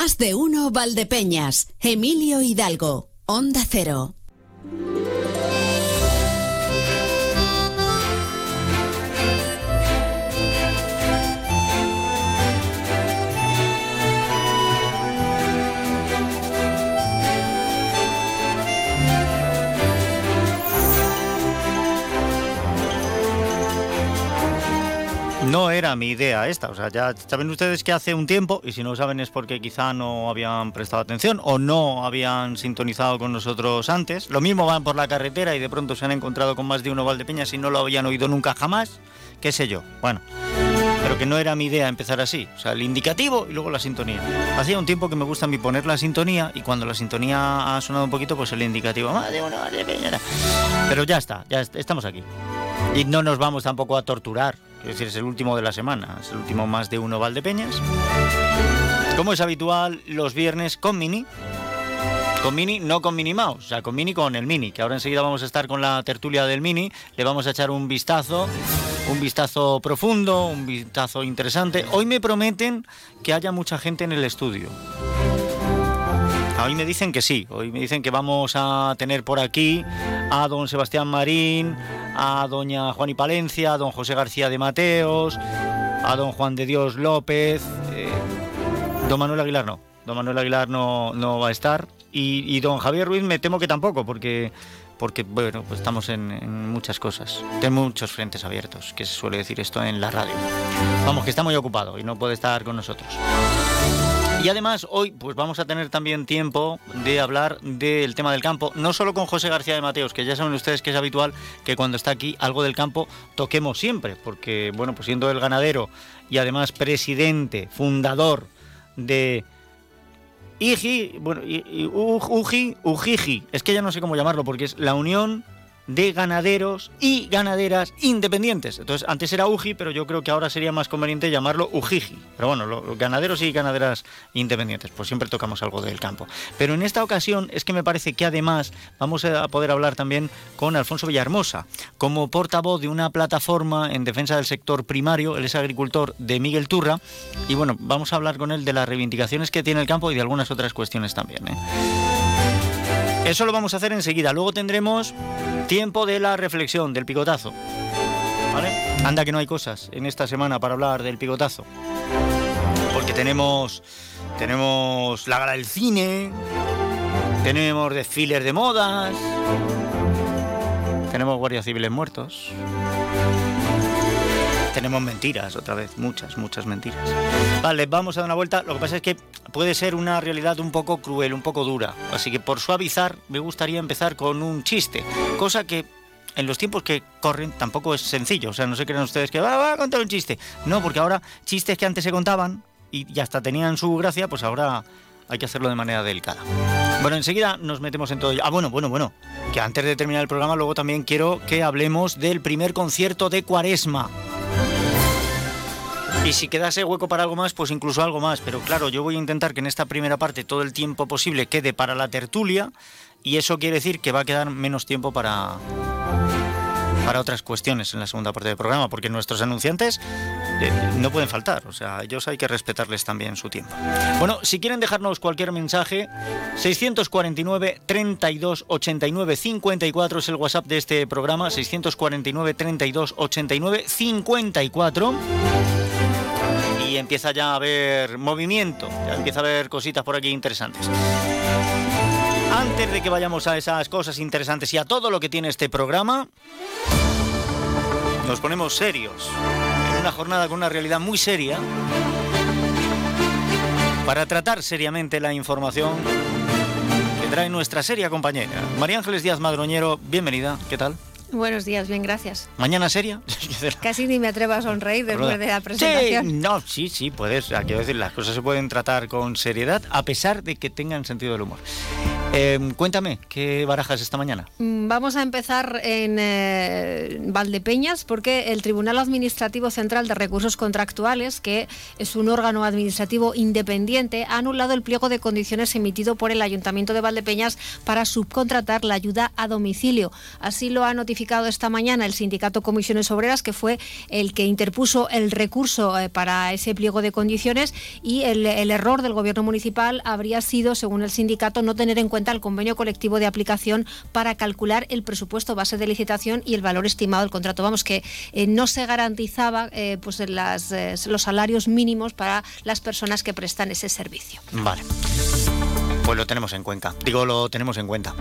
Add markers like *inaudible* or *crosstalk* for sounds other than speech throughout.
Más de uno Valdepeñas, Emilio Hidalgo, Onda Cero. No era mi idea esta, o sea, ya saben ustedes que hace un tiempo, y si no saben es porque quizá no habían prestado atención o no habían sintonizado con nosotros antes. Lo mismo van por la carretera y de pronto se han encontrado con más de uno Valdepeñas y no lo habían oído nunca jamás, qué sé yo. Bueno, pero que no era mi idea empezar así, o sea, el indicativo y luego la sintonía. Hacía un tiempo que me gusta a mí poner la sintonía y cuando la sintonía ha sonado un poquito, pues el indicativo, más de uno Valdepeñas. Pero ya está, ya estamos aquí. Y no nos vamos tampoco a torturar es decir, es el último de la semana, es el último más de uno Valdepeñas. Como es habitual, los viernes con Mini. Con Mini, no con Mini Mouse, o sea, con Mini con el Mini, que ahora enseguida vamos a estar con la tertulia del Mini, le vamos a echar un vistazo, un vistazo profundo, un vistazo interesante. Hoy me prometen que haya mucha gente en el estudio. Hoy me dicen que sí, hoy me dicen que vamos a tener por aquí a don Sebastián Marín, a doña Juan y Palencia, a don José García de Mateos, a don Juan de Dios López, eh, don Manuel Aguilar no, don Manuel Aguilar no, no va a estar y, don Javier Ruiz me temo que tampoco porque porque bueno, pues estamos en, en, muchas cosas. Tengo muchos frentes abiertos, que se suele decir esto en la radio. Vamos, que está muy ocupado y no puede estar con nosotros. Y además hoy pues vamos a tener también tiempo de hablar del tema del campo, no solo con José García de Mateos, que ya saben ustedes que es habitual que cuando está aquí algo del campo toquemos siempre, porque bueno, pues siendo el ganadero y además presidente, fundador de IGI, bueno, UJI, UJIJI, es que ya no sé cómo llamarlo porque es la Unión de ganaderos y ganaderas independientes. Entonces, antes era UJI, pero yo creo que ahora sería más conveniente llamarlo UJIJI. Pero bueno, los ganaderos y ganaderas independientes, pues siempre tocamos algo del campo. Pero en esta ocasión es que me parece que además vamos a poder hablar también con Alfonso Villahermosa, como portavoz de una plataforma en defensa del sector primario, él es agricultor de Miguel Turra, y bueno, vamos a hablar con él de las reivindicaciones que tiene el campo y de algunas otras cuestiones también. ¿eh? Eso lo vamos a hacer enseguida. Luego tendremos tiempo de la reflexión, del picotazo. ¿Vale? Anda que no hay cosas en esta semana para hablar del picotazo. Porque tenemos, tenemos la gala del cine, tenemos desfiles de modas, tenemos guardias civiles muertos. Tenemos mentiras otra vez, muchas, muchas mentiras. Vale, vamos a dar una vuelta. Lo que pasa es que puede ser una realidad un poco cruel, un poco dura. Así que por suavizar, me gustaría empezar con un chiste. Cosa que en los tiempos que corren tampoco es sencillo. O sea, no se crean ustedes que va, a contar un chiste. No, porque ahora chistes que antes se contaban y hasta tenían su gracia, pues ahora hay que hacerlo de manera delicada. Bueno, enseguida nos metemos en todo ello. Ah, bueno, bueno, bueno. Que antes de terminar el programa, luego también quiero que hablemos del primer concierto de Cuaresma. Y si quedase hueco para algo más, pues incluso algo más. Pero claro, yo voy a intentar que en esta primera parte todo el tiempo posible quede para la tertulia y eso quiere decir que va a quedar menos tiempo para, para otras cuestiones en la segunda parte del programa, porque nuestros anunciantes eh, no pueden faltar, o sea, ellos hay que respetarles también su tiempo. Bueno, si quieren dejarnos cualquier mensaje, 649 32 89 54 es el WhatsApp de este programa, 649 32 89 54 y empieza ya a haber movimiento, ya empieza a haber cositas por aquí interesantes. Antes de que vayamos a esas cosas interesantes y a todo lo que tiene este programa, nos ponemos serios en una jornada con una realidad muy seria para tratar seriamente la información que trae nuestra seria compañera. María Ángeles Díaz Madroñero, bienvenida, ¿qué tal? Buenos días, bien, gracias. ¿Mañana seria? *laughs* Casi ni me atrevo a sonreír después de la presentación. Sí, no, sí, sí, puedes. Quiero decir, las cosas se pueden tratar con seriedad a pesar de que tengan sentido del humor. Em, cuéntame, ¿qué barajas esta mañana? Mm, vamos a empezar en eh, Valdepeñas porque el Tribunal Administrativo Central de Recursos Contractuales, que es un órgano administrativo independiente, ha anulado el pliego de condiciones emitido por el Ayuntamiento de Valdepeñas para subcontratar la ayuda a domicilio. Así lo ha notificado esta mañana el sindicato Comisiones Obreras, que fue el que interpuso el recurso eh, para ese pliego de condiciones y el, el error del gobierno municipal habría sido, según el sindicato, no tener en cuenta el convenio colectivo de aplicación para calcular el presupuesto base de licitación y el valor estimado del contrato. Vamos, que eh, no se garantizaba eh, pues las, eh, los salarios mínimos para las personas que prestan ese servicio. Vale. Pues lo tenemos en cuenta. Digo, lo tenemos en cuenta.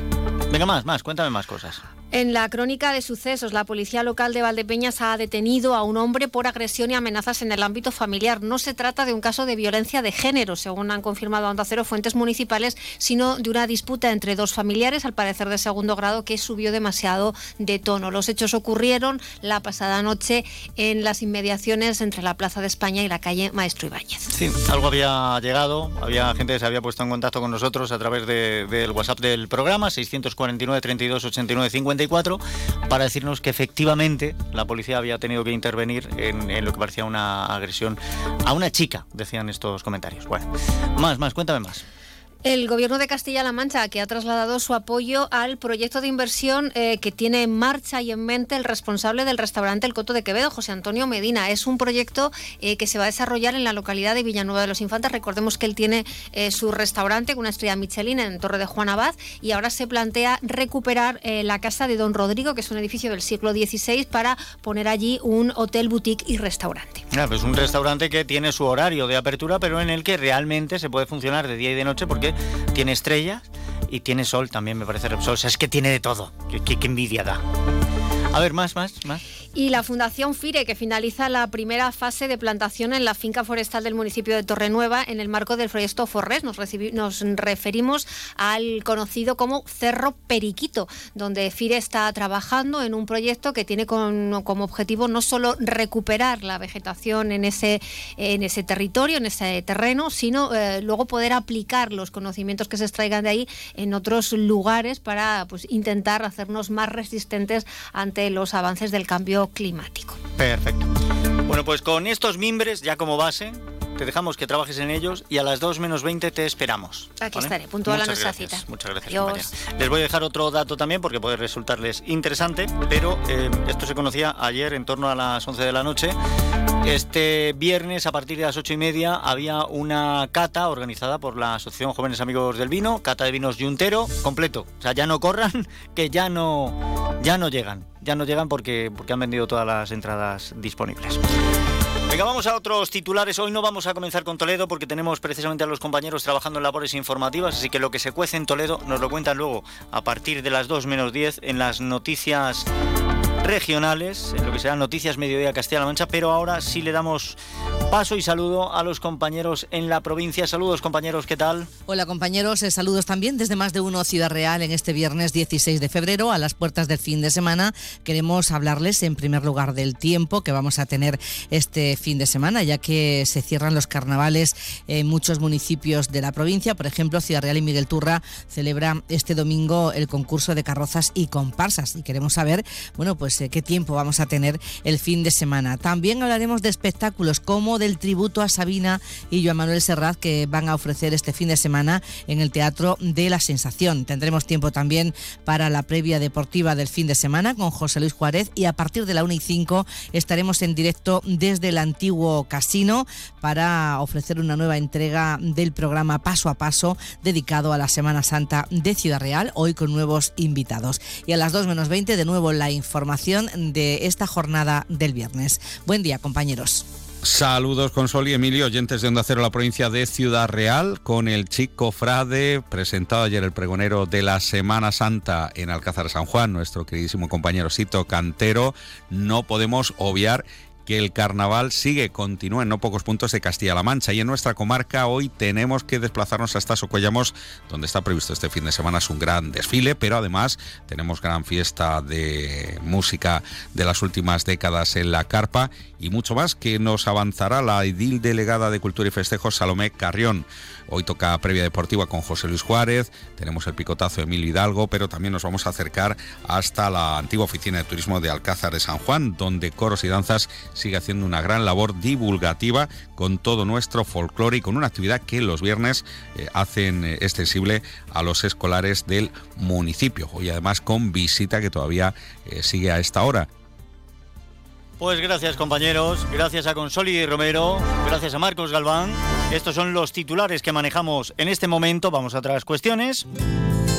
Venga, más, más, cuéntame más cosas. En la crónica de sucesos, la policía local de Valdepeñas ha detenido a un hombre por agresión y amenazas en el ámbito familiar. No se trata de un caso de violencia de género, según han confirmado a Onda Cero fuentes municipales, sino de una disputa entre dos familiares, al parecer de segundo grado, que subió demasiado de tono. Los hechos ocurrieron la pasada noche en las inmediaciones entre la Plaza de España y la calle Maestro Ibáñez. Sí, algo había llegado, había gente que se había puesto en contacto con nosotros a través del WhatsApp del programa, 649 32 89 50 para decirnos que efectivamente la policía había tenido que intervenir en, en, lo que parecía una agresión a una chica, decían estos comentarios. Bueno, más, más, cuéntame más. El Gobierno de Castilla-La Mancha, que ha trasladado su apoyo al proyecto de inversión eh, que tiene en marcha y en mente el responsable del restaurante El Coto de Quevedo, José Antonio Medina. Es un proyecto eh, que se va a desarrollar en la localidad de Villanueva de los Infantes. Recordemos que él tiene eh, su restaurante con una estrella Michelin en Torre de Juan Abad y ahora se plantea recuperar la casa de Don Rodrigo, que es un edificio del siglo XVI, para poner allí un hotel, boutique y restaurante. Ah, pues un restaurante que tiene su horario de apertura, pero en el que realmente se puede funcionar de día y de noche porque tiene estrellas y tiene sol también, me parece Repsol. O sea, es que tiene de todo. Qué, qué, envidia da. A ver, más, más, más. Y la Fundación FIRE, que finaliza la primera fase de plantación en la finca forestal del municipio de Torrenueva en el marco del proyecto Forres. Nos, referimos al conocido como Cerro Periquito, donde FIRE está trabajando en un proyecto que tiene como objetivo no solo recuperar la vegetación en ese, en ese territorio, en ese terreno, sino eh, luego poder aplicar los conocimientos que se extraigan de ahí en otros lugares para pues, intentar hacernos más resistentes ante los avances del cambio climático. Perfecto. Bueno, pues con estos mimbres ya como base, te dejamos que trabajes en ellos y a las 2 menos 20 te esperamos. Aquí ¿vale? estaré, puntual a nuestra cita. Muchas gracias, María. Les voy a dejar otro dato también porque puede resultarles interesante, pero eh, esto se conocía ayer en torno a las 11 de la noche. Este viernes, a partir de las ocho y media, había una cata organizada por la Asociación Jóvenes Amigos del Vino, cata de vinos Yuntero, completo. O sea, ya no corran, *laughs* que ya no, ya no llegan. Ya no llegan porque, porque han vendido todas las entradas disponibles. Venga, vamos a otros titulares. Hoy no vamos a comenzar con Toledo porque tenemos precisamente a los compañeros trabajando en labores informativas, así que lo que se cuece en Toledo nos lo cuentan luego a partir de las 2 menos 10 en las noticias regionales, en lo que serán Noticias Mediodía Castilla-La Mancha, pero ahora sí le damos paso y saludo a los compañeros en la provincia. Saludos compañeros, ¿qué tal? Hola compañeros, eh, saludos también desde más de uno Ciudad Real en este viernes 16 de febrero, a las puertas del fin de semana. Queremos hablarles en primer lugar del tiempo que vamos a tener este fin de semana, ya que se cierran los carnavales en muchos municipios de la provincia. Por ejemplo, Ciudad Real y Miguel Turra celebra este domingo el concurso de carrozas y comparsas y queremos saber, bueno, pues qué tiempo vamos a tener el fin de semana. También hablaremos de espectáculos como del tributo a Sabina y Joan Manuel Serrat que van a ofrecer este fin de semana en el Teatro de la Sensación. Tendremos tiempo también para la previa deportiva del fin de semana con José Luis Juárez y a partir de la 1 y 5 estaremos en directo desde el antiguo casino para ofrecer una nueva entrega del programa Paso a Paso dedicado a la Semana Santa de Ciudad Real, hoy con nuevos invitados. Y a las 2 menos 20 de nuevo la información de esta jornada del viernes. Buen día, compañeros. Saludos con Sol y Emilio, oyentes de Onda Cero, la provincia de Ciudad Real, con el chico Frade, presentado ayer el pregonero de la Semana Santa en Alcázar San Juan, nuestro queridísimo compañero Sito Cantero. No podemos obviar que el carnaval sigue, continúa en no pocos puntos de Castilla-La Mancha y en nuestra comarca hoy tenemos que desplazarnos hasta Socollamos, donde está previsto este fin de semana es un gran desfile, pero además tenemos gran fiesta de música de las últimas décadas en la carpa y mucho más que nos avanzará la edil delegada de Cultura y Festejos Salomé Carrión. Hoy toca previa deportiva con José Luis Juárez, tenemos el picotazo de Emilio Hidalgo, pero también nos vamos a acercar hasta la antigua oficina de turismo de Alcázar de San Juan, donde Coros y Danzas sigue haciendo una gran labor divulgativa con todo nuestro folclore y con una actividad que los viernes eh, hacen eh, extensible a los escolares del municipio. Hoy además con visita que todavía eh, sigue a esta hora. Pues gracias compañeros, gracias a Consoli Romero, gracias a Marcos Galván. Estos son los titulares que manejamos en este momento. Vamos a otras cuestiones,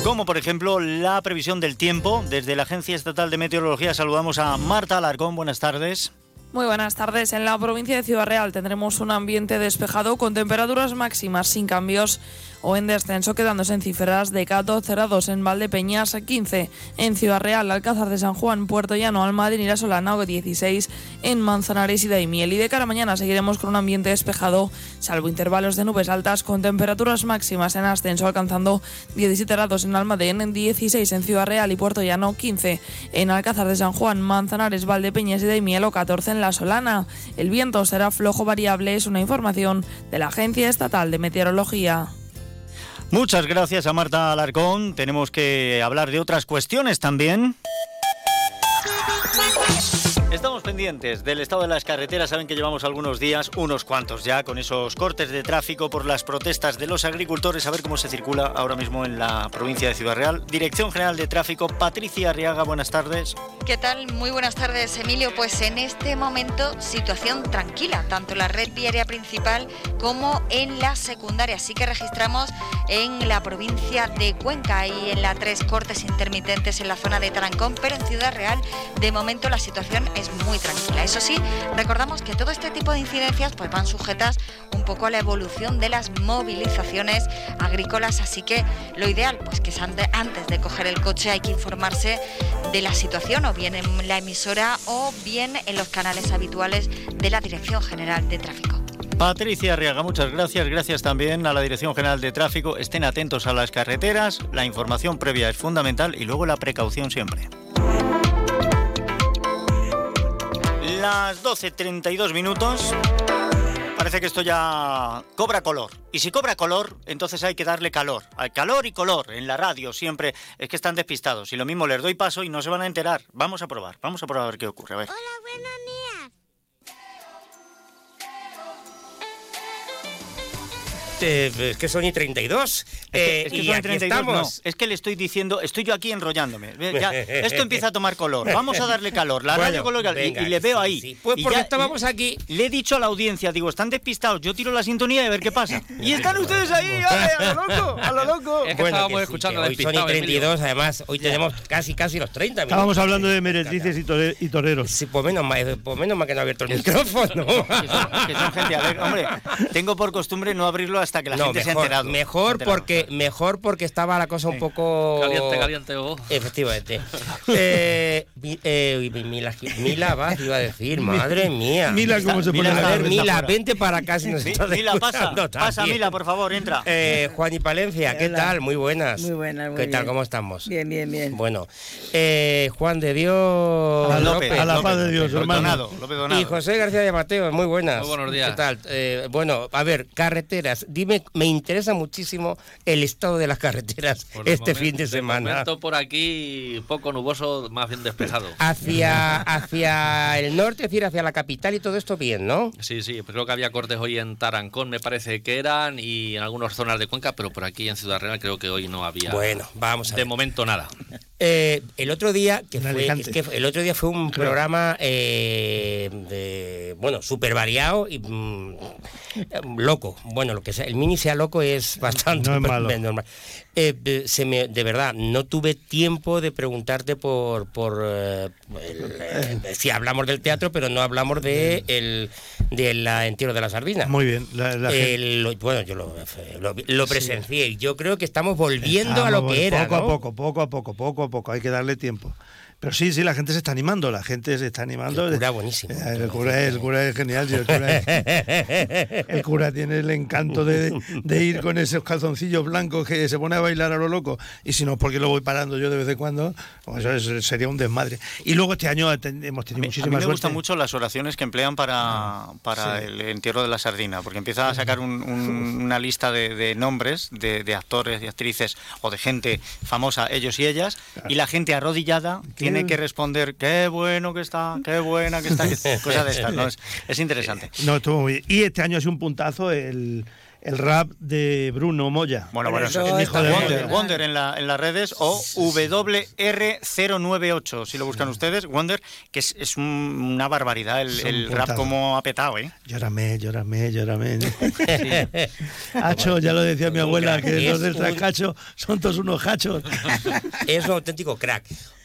como por ejemplo la previsión del tiempo. Desde la Agencia Estatal de Meteorología saludamos a Marta Alarcón. Buenas tardes. Muy buenas tardes. En la provincia de Ciudad Real tendremos un ambiente despejado con temperaturas máximas sin cambios o en descenso, quedándose en cifras de 14 grados en Valdepeñas, 15 en Ciudad Real, Alcázar de San Juan, Puerto Llano, Almadén y La Solana, 16 en Manzanares y Daimiel. Y de cara a mañana seguiremos con un ambiente despejado, salvo intervalos de nubes altas, con temperaturas máximas en ascenso, alcanzando 17 grados en Almadén, 16 en Ciudad Real y Puerto Llano, 15 en Alcázar de San Juan, Manzanares, Valdepeñas y Daimiel, o 14 en La Solana. El viento será flojo variable, es una información de la Agencia Estatal de Meteorología. Muchas gracias a Marta Alarcón. Tenemos que hablar de otras cuestiones también. Estamos pendientes del estado de las carreteras. Saben que llevamos algunos días, unos cuantos ya, con esos cortes de tráfico por las protestas de los agricultores. A ver cómo se circula ahora mismo en la provincia de Ciudad Real. Dirección General de Tráfico, Patricia Arriaga, buenas tardes. ¿Qué tal? Muy buenas tardes, Emilio. Pues en este momento, situación tranquila, tanto en la red viaria principal como en la secundaria. Así que registramos en la provincia de Cuenca y en la tres cortes intermitentes en la zona de Tarancón, pero en Ciudad Real, de momento la situación es muy tranquila. Eso sí, recordamos que todo este tipo de incidencias pues van sujetas un poco a la evolución de las movilizaciones agrícolas, así que lo ideal pues que antes de coger el coche hay que informarse de la situación o bien en la emisora o bien en los canales habituales de la Dirección General de Tráfico. Patricia Arriaga, muchas gracias. Gracias también a la Dirección General de Tráfico. Estén atentos a las carreteras. La información previa es fundamental y luego la precaución siempre. Las 12.32 minutos. Parece que esto ya cobra color. Y si cobra color, entonces hay que darle calor. Hay calor y color en la radio siempre. Es que están despistados. Y lo mismo les doy paso y no se van a enterar. Vamos a probar. Vamos a probar a ver qué ocurre. Hola, buenos días. Es que son y 32. Eh, es que y son aquí 32, estamos. no. Es que le estoy diciendo, estoy yo aquí enrollándome. Ya, *laughs* esto empieza a tomar color. *laughs* Vamos a darle calor. La radio Bueno, color y- venga, y, le veo ahí. sí. Pues Y porque ya estábamos aquí. Le he dicho a la audiencia, digo, están despistados. Yo tiro la sintonía y a ver qué pasa. Y están ustedes ahí, *laughs* ¡ale, a lo loco, a lo loco. Es que Bueno, estábamos que sí, escuchando que hoy son y despistado, 32, además, hoy tenemos casi casi los 30 minutos. Estábamos hablando de meretrices y, tore- y toreros. Sí, pues menos mal, pues menos mal que no ha abierto el micrófono. Que son, que son gente alegre. Hombre, tengo por costumbre no abrirlo hasta que la no, gente se ha mejor, enterado. mejor Se ha enterado. porque mejor porque estaba la cosa un poco Caliente, caliente, oh. Efectivamente. eh, *laughs* eh, mi- Mila, Mila Vaz iba a decir, madre mía. Mila, ¿cómo se Mila pone? A está- ver, Mila, vente para acá si *laughs* nos estás Mila, pasa, pasa. Mila, por favor, entra. Eh, Juan y Palencia, ¿qué Hola. tal? Muy buenas. Muy buenas, muy ¿Qué tal? ¿Cómo estamos? Bien, bien, bien. Bueno, eh, Juan de Dios A López, a la paz de Dios, López hermano. Donado, López Donado. y José García de Mateo, muy buenas. Muy buenos días. ¿Qué tal? Eh, bueno, a ver, carreteras. Dime, me interesa muchísimo el estado de las carreteras Por este fin de semana. momento por aquí poco nuboso, más bien despejado. Hacia, hacia el norte, es decir, hacia la capital y todo esto bien, ¿no? Sí, sí, pues creo que había cortes hoy en Tarancón, me parece que eran, y en algunas zonas de Cuenca, pero por aquí en Ciudad Real creo que hoy no había. Bueno, vamos a De ver. momento nada. Eh, el otro día que fue, Alicante. es que el otro día fue un programa eh, de, bueno súper variado y mm, loco bueno lo que sea el mini sea loco es bastante No es malo. *laughs* normal Eh, de- se me, de verdad no tuve tiempo de preguntarte por por eh, eh, si hablamos del teatro pero no hablamos de el de la entierro de la sardina Muy bien. La, la lo- bueno, yo lo, lo, lo presencié. Yo creo que estamos volviendo a lo que era. Poco ¿no? a poco, poco a poco, poco a poco. Hay que darle tiempo. Pero sí, sí, la gente se está animando, la gente se está animando. El cura buenísimo. Eh, El cura, es, el cura es genial. sí, el, cura es- *laughs* el cura tiene el encanto de, de ir con esos calzoncillos blancos que se pone a bailar a lo loco. Y si no, porque lo voy parando yo de vez en cuando, pues eso es- sería un desmadre. Y luego este año hemos tenido A mí me suerte. gustan mucho las oraciones que emplean para, para Sí. el entierro de la sardina, porque empieza a sacar un- un- *laughs* una lista de, de nombres de, de actores y actrices o de gente famosa, ellos y ellas, y la gente arrodillada tiene que responder, qué bueno que está, qué buena que está, *laughs* cosas de estas, ¿no? Es, es interesante. No, estuvo muy bien. Y este año ha sido un puntazo el, el rap de Bruno Moya. Bueno, bueno, eso eso el hijo de Wonder. Wonder en, la, en las redes o WR098, si lo buscan ustedes, Wonder, que es, es un- una barbaridad el, Es un el rap como ha petado, ¿eh? Llórame, llórame, llórame. *laughs* Hacho, ya lo decía mi abuela, que Es los del trascacho son todos unos hachos. *laughs* Es un auténtico crack.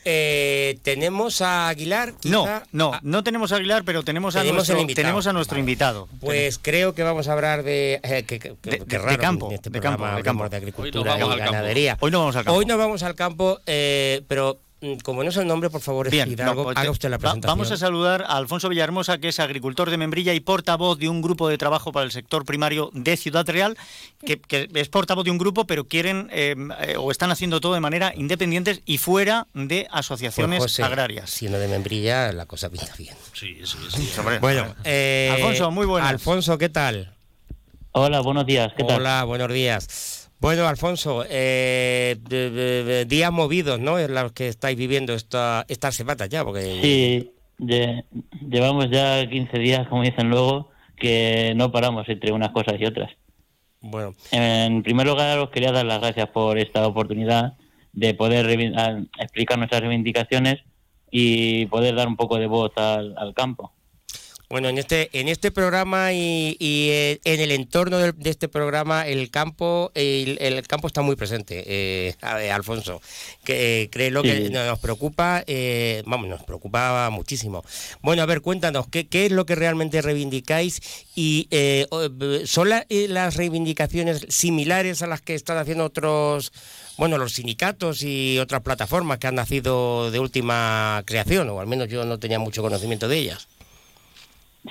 Eh, tenemos a Aguilar. No, quizá. no, no tenemos a Aguilar, pero tenemos a Tenemos nuestro, el invitado. tenemos a nuestro invitado. Pues creo que vamos a hablar de. eh, que, que- que- De- qué de raro, campo, este de programa campo, de campo. de Hoy nos agricultura vamos y al campo. ganadería. Hoy no vamos al campo. Hoy no vamos al campo, eh, pero como no es el nombre, por favor, Bien, Hidalgo, no, pues, haga usted la va- presentación. vamos a saludar a Alfonso Villahermosa, que es agricultor de Membrilla y portavoz de un grupo de trabajo para el sector primario de Ciudad Real, que, que es portavoz de un grupo, pero quieren eh, eh, o están haciendo todo de manera independientes y fuera de Pues, asociaciones José, agrarias. Siendo de membrilla, la cosa pinta bien. Sí, sí, sí. Bueno, eh, Alfonso, muy buenas. Alfonso, ¿qué tal? Hola, buenos días. ¿Qué tal? Hola, buenos días. Bueno, Alfonso, eh, de- de- de- días movidos, ¿no? En los que estáis viviendo esta, estas semanas ya, porque Sí, lle- llevamos ya 15 días, como dicen luego, que no paramos entre unas cosas y otras. bueno, En primer lugar, os quería dar las gracias por esta oportunidad de poder explicar nuestras reivindicaciones y poder dar un poco de voz al, al campo. Bueno, en este en este programa y, y, eh, en el entorno del- de, este programa el campo el, el campo está muy presente, eh, a ver, Alfonso. Que eh, créelo que Sí. nos preocupa, eh, vamos, nos preocupa muchísimo. Bueno, a ver, cuéntanos qué, qué es lo que realmente reivindicáis y eh, son la- eh, las reivindicaciones similares a las que están haciendo otros bueno, los sindicatos y otras plataformas que han nacido de última creación, o al menos yo no tenía mucho conocimiento de ellas.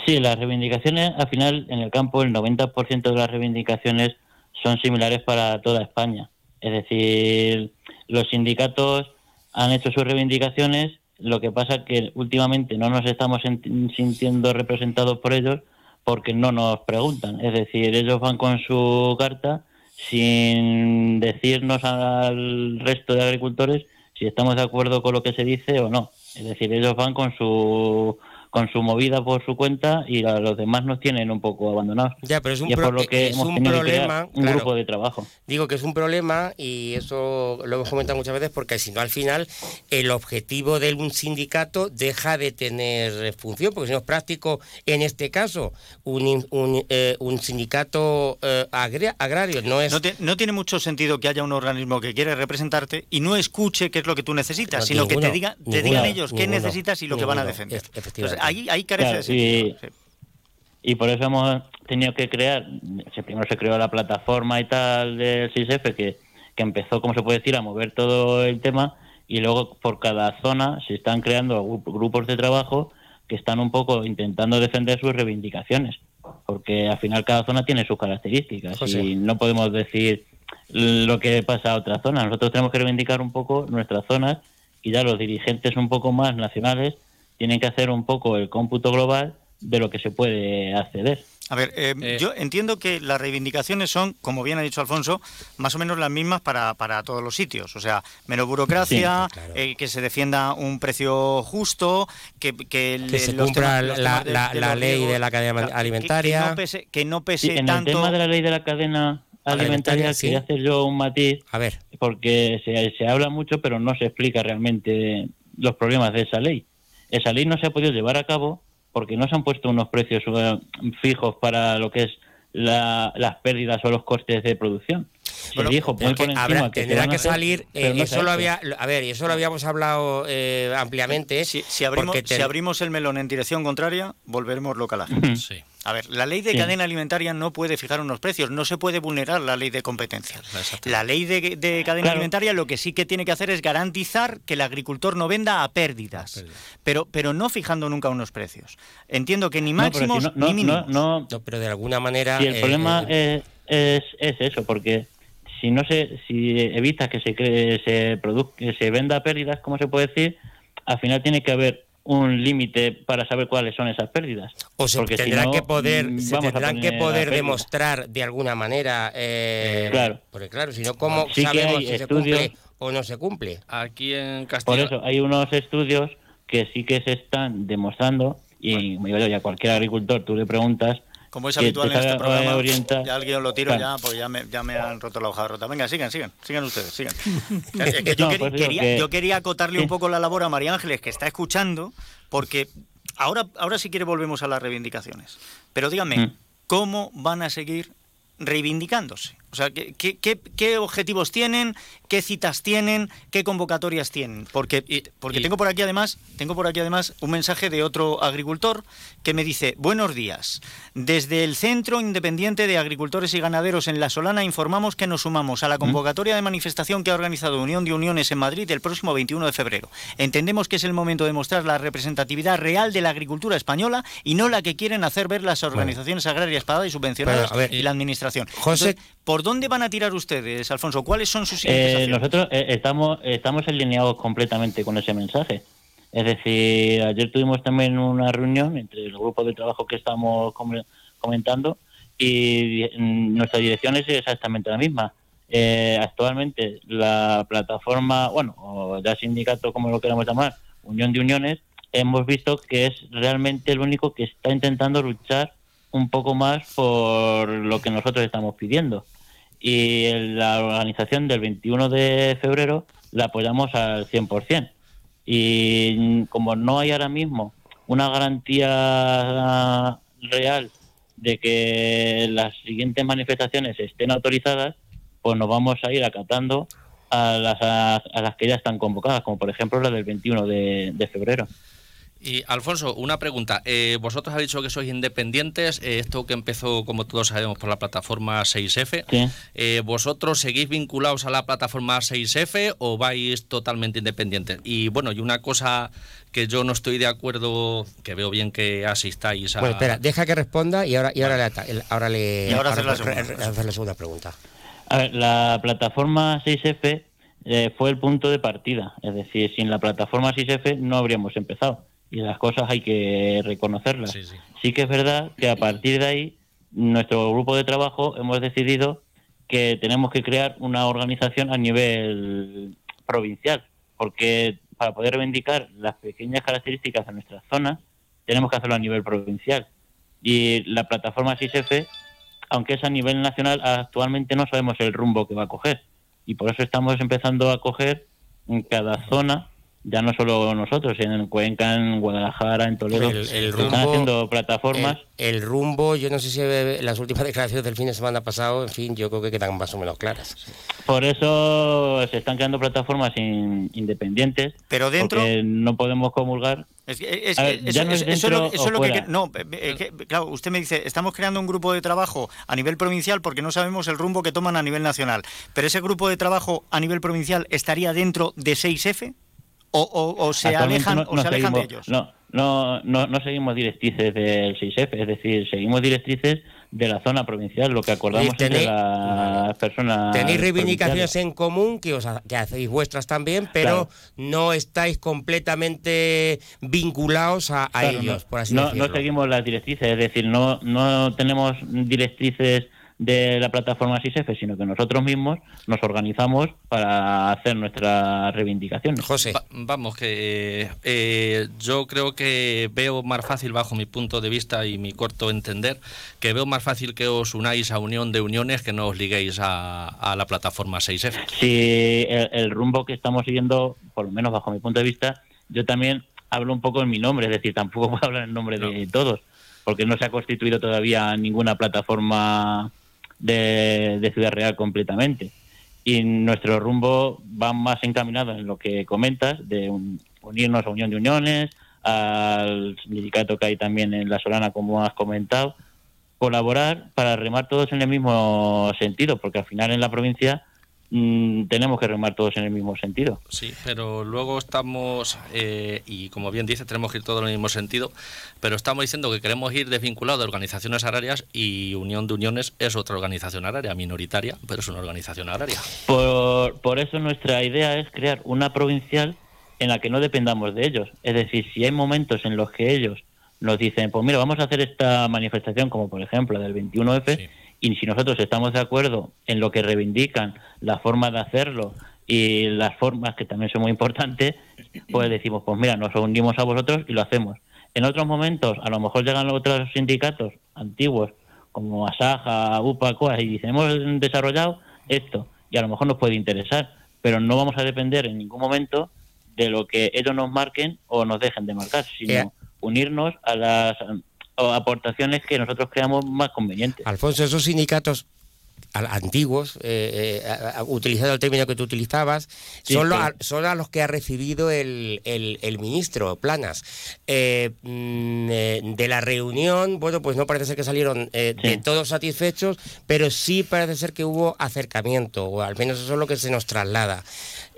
Sí, las reivindicaciones, al final, en el campo, el 90% de las reivindicaciones son similares para toda España. Es decir, los sindicatos han hecho sus reivindicaciones, lo que pasa que últimamente no nos estamos sintiendo representados por ellos porque no nos preguntan. Es decir, ellos van con su carta sin decirnos al resto de agricultores si estamos de acuerdo con lo que se dice o no. Es decir, ellos van con su con su movida por su cuenta y a los demás nos tienen un poco abandonados. Ya, pero es un, y es pro- por lo que es hemos un tenido que crear problema, un claro. grupo de trabajo. Digo que es un problema y eso lo hemos comentado muchas veces porque si no al final el objetivo de un sindicato deja de tener función, porque si no es práctico en este caso un, in- un, eh, un sindicato eh, agra- agrario, no es... No, te- no tiene mucho sentido que haya un organismo que quiere representarte y no escuche qué es lo que tú necesitas, No, sino que te, diga, te ninguno, digan ellos qué necesitas y lo que van a defender. efectivamente. Entonces, ahí, ahí carece Claro, de sentido. y- sí. Y por eso hemos tenido que crear, se- primero se creó la plataforma y tal del SISF que, que empezó, como se puede decir, a mover todo el tema y luego por cada zona se están creando gru- grupos de trabajo que están un poco intentando defender sus reivindicaciones, porque al final cada zona tiene sus características José. y no podemos decir lo que pasa a otra zona. Nosotros tenemos que reivindicar un poco nuestras zonas y ya los dirigentes un poco más nacionales tienen que hacer un poco el cómputo global de lo que se puede acceder. A ver, eh, Eh. yo entiendo que las reivindicaciones son, como bien ha dicho Alfonso, más o menos las mismas para, para todos los sitios. O sea, menos burocracia, Sí, claro. eh, que se defienda un precio justo, que, que, el- Que se los cumpla temas- la- temas de- la- de la los ley de la cadena claro, que- alimentaria. Que, no pese, que no pese Sí, en tanto. el tema de la ley de la cadena alimentaria, Alimentaria, sí. quería hacer yo un matiz, A ver, porque se, se habla mucho, pero no se explica realmente los problemas de esa ley. Esa ley no se ha podido llevar a cabo porque no se han puesto unos precios eh, fijos para lo que es la- las pérdidas o los costes de producción. Se Bueno, dijo muy por encima habrá- que tendrá hacer, salir, eh, no eso lo había, a ver, eso lo habíamos hablado eh, ampliamente. Si, si abrimos, te- si abrimos el melón en dirección contraria, volveremos loca la gente. Sí. A ver, la ley de Sí. cadena alimentaria no puede fijar unos precios, no se puede vulnerar la ley de competencia. La ley de, de cadena Claro. alimentaria lo que sí que tiene que hacer es garantizar que el agricultor no venda a pérdidas, pero, pero no fijando nunca unos precios. Entiendo que ni No, pero si máximos no- no- ni mínimos. no- no- pero de alguna manera... Si el eh, problema eh, es, es, es eso, porque si no se, si evita que se cree, se produzca, que se venda a pérdidas, ¿cómo se puede decir? Al final tiene que haber un límite para saber cuáles son esas pérdidas. O se Porque si tendrán no, que poder, mm, se tendrán que poder demostrar de alguna manera. eh, Claro. Porque claro, si no, ¿cómo Sí sabemos si se cumple o no se cumple? Aquí en Por Castilla... eso hay unos estudios que sí que se están demostrando y bueno, ya cualquier agricultor tú le preguntas Como es habitual en este programa, orientar. ya alguien lo tiro Claro. ya, pues ya me, ya me han roto la hoja rota. Venga, sigan, sigan, sigan ustedes, sigan. *laughs* Es que yo, No, quer- pues quería, que- yo quería acotarle un poco la labor a María Ángeles, que está escuchando, porque ahora, ahora si quiere volvemos a las reivindicaciones. Pero díganme, Mm. ¿cómo van a seguir reivindicándose? O sea, ¿qué, qué, objetivos tienen? ¿Qué citas tienen? ¿Qué convocatorias tienen? Porque, porque tengo por aquí además, tengo por aquí además un mensaje de otro agricultor que me dice, buenos días. Desde el Centro Independiente de Agricultores y Ganaderos en La Solana informamos que nos sumamos a la convocatoria de manifestación que ha organizado Unión de Uniones en Madrid el próximo 21 de febrero. Entendemos que es el momento de mostrar la representatividad real de la agricultura española y no la que quieren hacer ver las organizaciones agrarias pagadas y subvencionadas Pero, a ver, y la administración. José- Entonces, ¿Por dónde van a tirar ustedes, Alfonso? ¿Cuáles son sus siguientes Eh, nosotros eh, estamos estamos alineados completamente con ese mensaje. Es decir, ayer tuvimos también una reunión entre el grupo de trabajo que estamos com- comentando y mm, nuestra dirección es exactamente la misma. Eh, actualmente la plataforma, bueno, o ya sindicato como lo queramos llamar, Unión de Uniones, hemos visto que es realmente el único que está intentando luchar un poco más por lo que nosotros estamos pidiendo y la organización del 21 de febrero la apoyamos al 100%. Y como no hay ahora mismo una garantía real de que las siguientes manifestaciones estén autorizadas, pues nos vamos a ir acatando a las, a, a las que ya están convocadas, como por ejemplo la del 21 de, de febrero. Y Alfonso, una pregunta. Eh, vosotros habéis dicho que sois independientes. eh, esto que empezó, como todos sabemos, por la plataforma 6F. Sí. Eh, ¿Vosotros seguís vinculados a la plataforma 6F o vais totalmente independientes? Y bueno, y una cosa que yo no estoy de acuerdo, que veo bien que asistáis a... Bueno, espera, deja que responda y ahora, y ahora, le, ahora le... Y ahora hacer la segunda. hacer la segunda pregunta. A ver, la plataforma 6F eh, fue el punto de partida. Es decir, sin la plataforma 6F no habríamos empezado. Y las cosas hay que reconocerlas. Sí, sí. Sí que es verdad que a partir de ahí, nuestro grupo de trabajo hemos decidido que tenemos que crear una organización a nivel provincial, porque para poder reivindicar las pequeñas características de nuestras zonas, tenemos que hacerlo a nivel provincial. Y la plataforma 6F, aunque es a nivel nacional, actualmente no sabemos el rumbo que va a coger. Y por eso estamos empezando a coger en cada zona, ya no solo nosotros, en Cuenca, en Guadalajara, en Toledo, El- el se rumbo- están haciendo plataformas. El, el rumbo, yo no sé si eh, las últimas *laughs* declaraciones del fin de semana pasado, en fin, yo creo que quedan más o menos claras. Por eso se están creando plataformas in- independientes. Pero dentro- porque no podemos comulgar. Es, que- es A que ver, eso, ya no es eso- eso es lo, dentro eso o es lo que, no, eh, eh, que- claro, usted me dice, estamos creando un grupo de trabajo a nivel provincial porque no sabemos el rumbo que toman a nivel nacional. Pero ese grupo de trabajo a nivel provincial estaría dentro de 6F o, o- o se alejan no- o no se alejan seguimos- de ellos. No, no, no, no seguimos directrices del 6F, es decir, seguimos directrices de la zona provincial, lo que acordamos entre las personas. Tenéis reivindicaciones en común que, os ha- que hacéis vuestras también, pero Claro. no estáis completamente vinculados a, a Claro, ellos, no, por así no, decirlo. no seguimos las directrices, es decir, no, no tenemos directrices de la plataforma 6F, sino que nosotros mismos nos organizamos para hacer nuestras reivindicaciones. José. Va- vamos, que eh, yo creo que veo más fácil, bajo mi punto de vista y mi corto entender, que veo más fácil que os unáis a Unión de Uniones que no os liguéis a, a la plataforma 6F. si el, el rumbo que estamos siguiendo, por lo menos bajo mi punto de vista, yo también hablo un poco en mi nombre, es decir, tampoco *laughs* puedo hablar en nombre de todos, porque no se ha constituido todavía ninguna plataforma de, Ciudad Real completamente. Y nuestro rumbo va más encaminado en lo que comentas, de un- unirnos a Unión de Uniones, al sindicato que hay también en La Solana, como has comentado, colaborar para remar todos en el mismo sentido, porque al final en la provincia mm, tenemos que remar todos en el mismo sentido. Sí, pero luego estamos, eh, y como bien dice, tenemos que ir todos en el mismo sentido, pero estamos diciendo que queremos ir desvinculados de organizaciones agrarias y Unión de Uniones es otra organización agraria, minoritaria, pero es una organización agraria. Por, por eso nuestra idea es crear una provincial en la que no dependamos de ellos. Es decir, si hay momentos en los que ellos nos dicen, pues mira, vamos a hacer esta manifestación, como por ejemplo la del 21F, y si nosotros estamos de acuerdo en lo que reivindican, la forma de hacerlo y las formas que también son muy importantes, pues decimos, pues mira, nos unimos a vosotros y lo hacemos. En otros momentos, a lo mejor llegan otros sindicatos antiguos, como Asaja, UPA, COA, y dicen, hemos desarrollado esto, y a lo mejor nos puede interesar, pero no vamos a depender en ningún momento de lo que ellos nos marquen o nos dejen de marcar, sino Eh. unirnos a las o aportaciones que nosotros creamos más convenientes. Alfonso, esos sindicatos antiguos, eh, eh, utilizando el término que tú utilizabas, Sí, son, lo- sí. a, son a los que ha recibido el, el- el ministro Planas. Eh, mm, eh, de la reunión, bueno, pues no parece ser que salieron eh, de todos satisfechos, pero sí parece ser que hubo acercamiento, o al menos eso es lo que se nos traslada.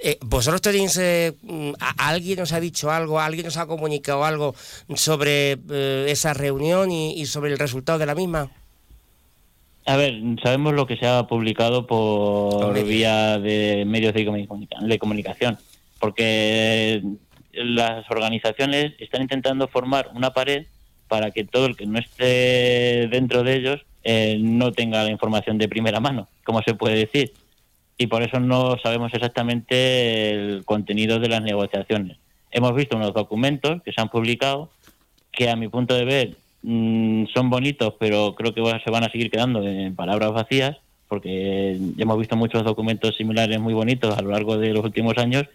Eh, ¿Vosotros tenéis, eh, mm, a- alguien os ha dicho algo, alguien os ha comunicado algo sobre eh, esa reunión y- y sobre el resultado de la misma? A ver, sabemos lo que se ha publicado por vía de medios de comunicación, porque las organizaciones están intentando formar una pared para que todo el que no esté dentro de ellos eh, no tenga la información de primera mano, como se puede decir. Y por eso no sabemos exactamente el contenido de las negociaciones. Hemos visto unos documentos que se han publicado que a mi punto de ver mm, son bonitos, pero creo que se van a seguir quedando en palabras vacías, porque hemos visto muchos documentos similares muy bonitos a lo largo de los últimos años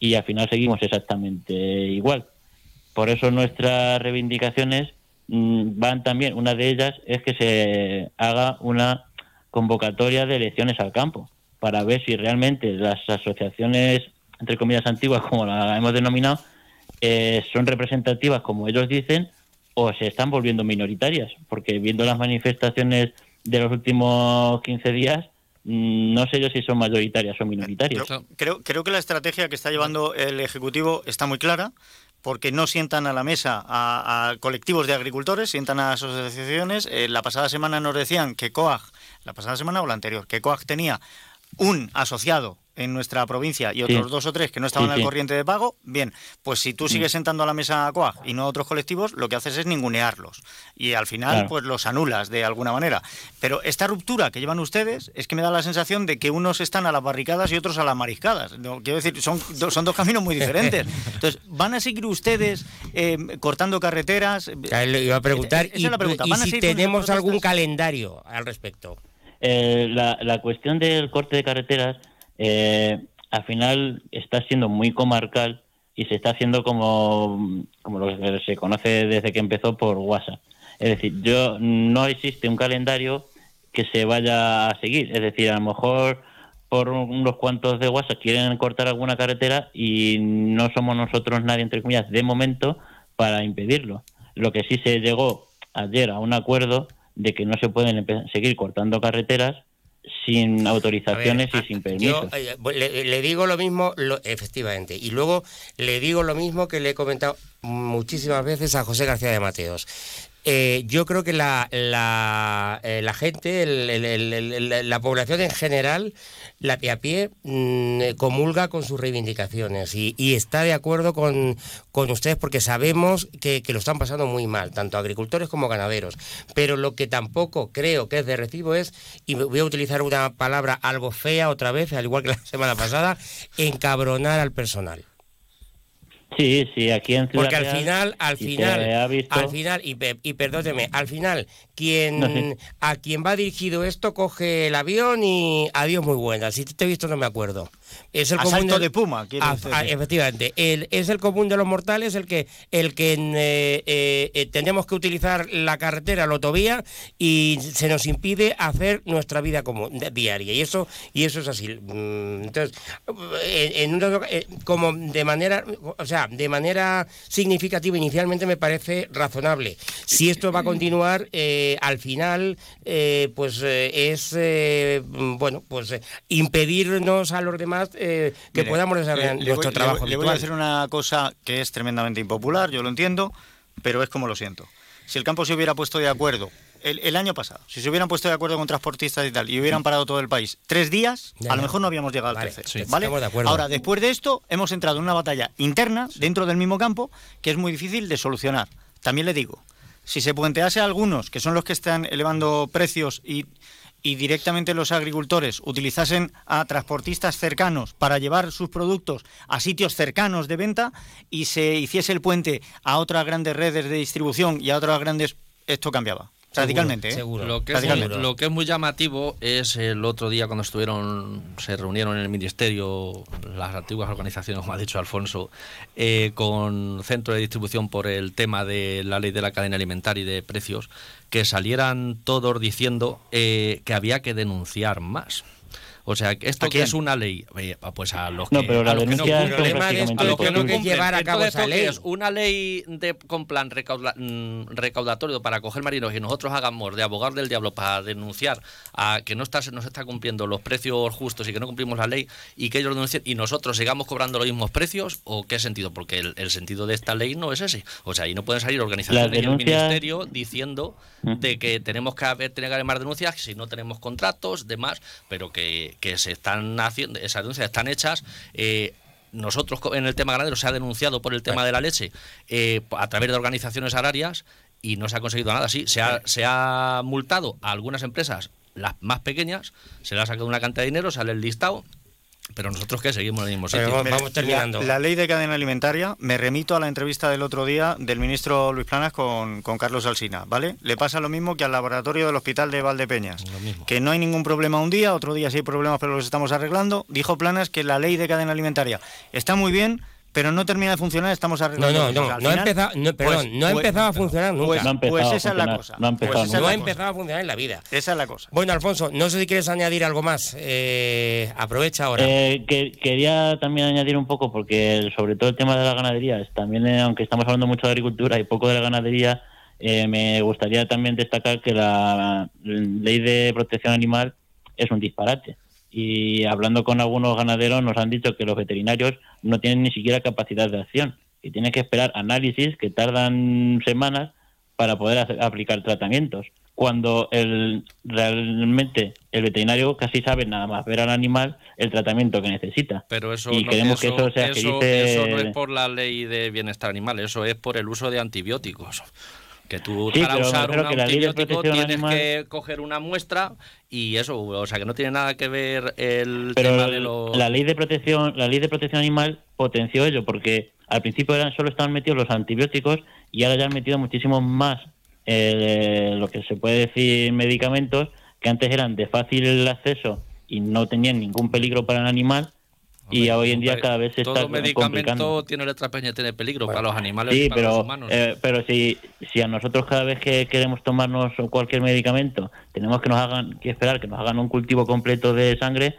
y al final seguimos exactamente igual. Por eso nuestras reivindicaciones mm, van también, una de ellas es que se haga una convocatoria de elecciones al campo, para ver si realmente las asociaciones, entre comillas, antiguas, *laughs* como la hemos denominado, eh, son representativas como ellos dicen o se están volviendo minoritarias, porque viendo las manifestaciones de los últimos 15 días, mm, no sé yo si son mayoritarias o minoritarias. Creo, creo que la estrategia que está llevando el Ejecutivo está muy clara, porque no sientan a la mesa a, a colectivos de agricultores, sientan a asociaciones. Eh, la pasada semana nos decían que COAG, la pasada semana o la anterior, que COAG tenía un asociado en nuestra provincia y otros Sí. dos o tres que no estaban Sí, al sí. corriente de pago, bien, pues si tú sigues sentando a la mesa a COAG y no a otros colectivos, lo que haces es ningunearlos y al final Claro. pues los anulas de alguna manera. Pero esta ruptura que llevan ustedes es que me da la sensación de que unos están a las barricadas y otros a las mariscadas. Quiero decir, son, son dos caminos muy diferentes. *laughs* Entonces, ¿van a seguir ustedes eh, cortando carreteras? Iba a preguntar, Esa y, es la pregunta. y ¿Van a si tenemos algún calendario al respecto. Eh, la, la cuestión del corte de carreteras eh, al final está siendo muy comarcal y se está haciendo como, como lo que se conoce desde que empezó por WhatsApp. Es decir, yo no existe un calendario que se vaya a seguir. Es decir, a lo mejor por unos cuantos de WhatsApp quieren cortar alguna carretera y no somos nosotros nadie, entre comillas, de momento para impedirlo. Lo que sí se llegó ayer a un acuerdo de que no se pueden seguir cortando carreteras sin autorizaciones y sin permisos. Yo eh, le, le digo lo mismo, lo- efectivamente, y luego le digo lo mismo que le he comentado muchísimas veces a José García de Mateos. Eh, yo creo que la, la, eh, gente, el- la población en general, la pie a pie, mm, comulga con sus reivindicaciones y, y está de acuerdo con, con ustedes porque sabemos que, que lo están pasando muy mal, tanto agricultores como ganaderos. Pero lo que tampoco creo que es de recibo es, y voy a utilizar una palabra algo fea otra vez, al igual que la *laughs* semana pasada, encabronar al personal. Sí, sí, aquí en Ciudad Porque al final, al final, visto- al final, y, y perdóneme, al final, quien No, sí. a quien va dirigido esto coge el avión y adiós muy buena. Si te he visto no me acuerdo. Es el Asalto común de puma, Ah, ah, efectivamente, el- es el común de los mortales el que el que eh, eh, eh, tenemos que utilizar la carretera, la autovía y se nos impide hacer nuestra vida como de- diaria y eso y eso es así. Mm, Entonces, en, en una- eh, como de manera, o sea, de manera significativa inicialmente me parece razonable. Si esto va a continuar, eh, al final, eh, pues eh, es, eh, bueno, pues eh, impedirnos a los demás eh, que Mire, podamos desarrollar le- le nuestro voy- trabajo. Le, le voy a decir una cosa que es tremendamente impopular, yo lo entiendo, pero es como lo siento. Si el campo se hubiera puesto de acuerdo el, el año pasado, si se hubieran puesto de acuerdo con transportistas y tal, y hubieran parado todo el país tres días, Ya, a lo mejor no habíamos llegado Vale, al 13. sí. ¿vale? estamos de acuerdo. Ahora, después de esto, hemos entrado en una batalla interna dentro del mismo campo que es muy difícil de solucionar. También le digo, si se puentease a algunos, que son los que están elevando precios y, y directamente los agricultores utilizasen a transportistas cercanos para llevar sus productos a sitios cercanos de venta y se hiciese el puente a otras grandes redes de distribución y a otras grandes, esto cambiaba. Radicalmente, ¿eh? Lo que, es muy, Radicalmente. lo que es muy llamativo es el otro día cuando estuvieron, se reunieron en el ministerio las antiguas organizaciones, como ha dicho Alfonso, eh, con centro de distribución por el tema de la ley de la cadena alimentaria y de precios, que salieran todos diciendo eh, que había que denunciar más. O sea, que esto ¿A que es una ley, eh, pues a los que, No, pero la a los que no cumplen. es problema de esto A los que no prácticamente cumplen. llevar a cabo esa ¿esto qué ley. es? Una ley de, con plan recauda- mm, recaudatorio para coger marinos y nosotros hagamos de abogado del diablo para denunciar a que no, está, no se está cumpliendo los precios justos y que no cumplimos la ley y que ellos denuncien y nosotros sigamos cobrando los mismos precios o qué sentido porque el, el sentido de esta ley no es ese o sea ahí no pueden salir organizaciones Las y el denuncias- ministerio diciendo de que tenemos que haber tener que haber más denuncias si no tenemos contratos demás pero que, que se están haciendo esas denuncias están hechas eh, nosotros en el tema ganadero se ha denunciado por el tema de la leche eh, a través de organizaciones agrarias y no se ha conseguido nada. Sí, se ha, se ha multado a algunas empresas, las más pequeñas, se le ha sacado una cantidad de dinero, sale el listado, pero nosotros que seguimos en el mismo sitio. vamos- terminando. La, la ley de cadena alimentaria, me remito a la entrevista del otro día del ministro Luis Planas con, con Carlos Alsina, ¿vale? Le pasa lo mismo que al laboratorio del hospital de Valdepeñas. Lo mismo. Que no hay ningún problema un día, otro día sí hay problemas, pero los estamos arreglando. Dijo Planas que la ley de cadena alimentaria está muy bien, pero no termina de funcionar, estamos arreglando. no, no, no ha empezado, no, perdón, pues- no ha pues- empezado a funcionar nunca. Pues, No pues a esa es la funcionar, cosa. no ha empezado Pues no ha empezado a funcionar en la vida. Esa es la cosa. Bueno, Alfonso, no sé si quieres añadir algo más. Eh, aprovecha ahora. Eh, que, quería también añadir un poco, porque sobre todo el tema de la ganadería, es también, eh, aunque estamos hablando mucho de agricultura y poco de la ganadería, eh, me gustaría también destacar que la ley de protección animal es un disparate. Y hablando con algunos ganaderos nos han dicho que los veterinarios no tienen ni siquiera capacidad de acción y tienen que esperar análisis que tardan semanas para poder hacer- aplicar tratamientos. Cuando el, realmente el veterinario casi sabe nada más ver al animal el tratamiento que necesita. Pero eso, y no, queremos que eso se eso- agilice. eso no es por la ley de bienestar animal, eso es por el uso de antibióticos. Que tú Sí, para usar un antibiótico tienes animal- que coger una muestra y eso, o sea que no tiene nada que ver el Pero tema de los... la ley de protección, la ley de protección animal potenció ello porque al principio eran solo estaban metidos los antibióticos y ahora ya han metido muchísimos más eh, lo que se puede decir medicamentos que antes eran de fácil acceso y no tenían ningún peligro para el animal y hoy en día cada vez se todo está medicamento complicando. tiene letra pequeña tiene peligro para los animales Sí, y para los pero, humanos. eh, pero si, si a nosotros cada vez que queremos tomarnos cualquier medicamento tenemos que nos hagan que esperar que nos hagan un cultivo completo de sangre,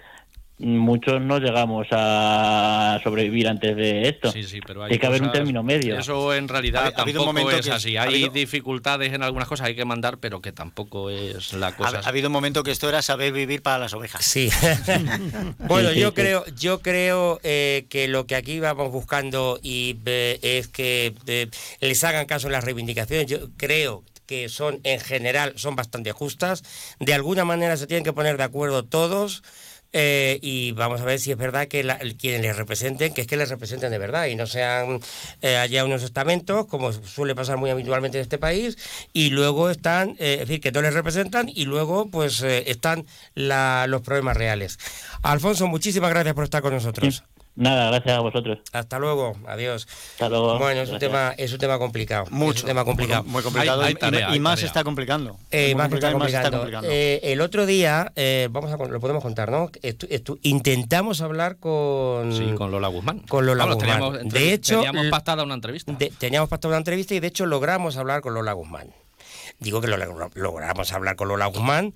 muchos no llegamos a sobrevivir antes de esto. Sí, sí, pero hay Tiene que haber un término medio. Eso en realidad Ha- habido tampoco momento es que- así. ha Hay habido- dificultades en algunas cosas, hay que mandar, pero que tampoco es la cosa. Ha, ha habido un momento que esto era saber vivir para las ovejas. Sí. *laughs* *laughs* bueno, Sí, sí, yo sí. creo, yo creo eh, que lo que aquí vamos buscando y eh, es que eh, les hagan caso en las reivindicaciones. Yo creo que son en general son bastante justas. De alguna manera se tienen que poner de acuerdo todos. Eh, y vamos a ver si es verdad que la- quienes les representen, que es que les representen de verdad y no sean eh, allá unos estamentos, como suele pasar muy habitualmente en este país, y luego están, eh, es decir, que no les representan y luego pues eh, están la- los problemas reales. Alfonso, muchísimas gracias por estar con nosotros. Nada, gracias a vosotros. Hasta luego, adiós. Hasta luego. Bueno, es un tema, es un tema complicado. Mucho. Es un tema complicado. Muy complicado. Hay- hay y- tarea, y, hay más tarea. se está complicando. Eh, más que está complicado y más se está complicando. complicando. Eh, el otro día, eh, vamos a, lo podemos contar, ¿no? Estu- estu- intentamos hablar con, Sí, con Lola Guzmán. con Lola Vamos, Guzmán. teníamos- de hecho, teníamos pactada una entrevista. de- teníamos pactado una entrevista y de hecho logramos hablar con Lola Guzmán. Digo que lo, lo- logramos hablar con Lola Guzmán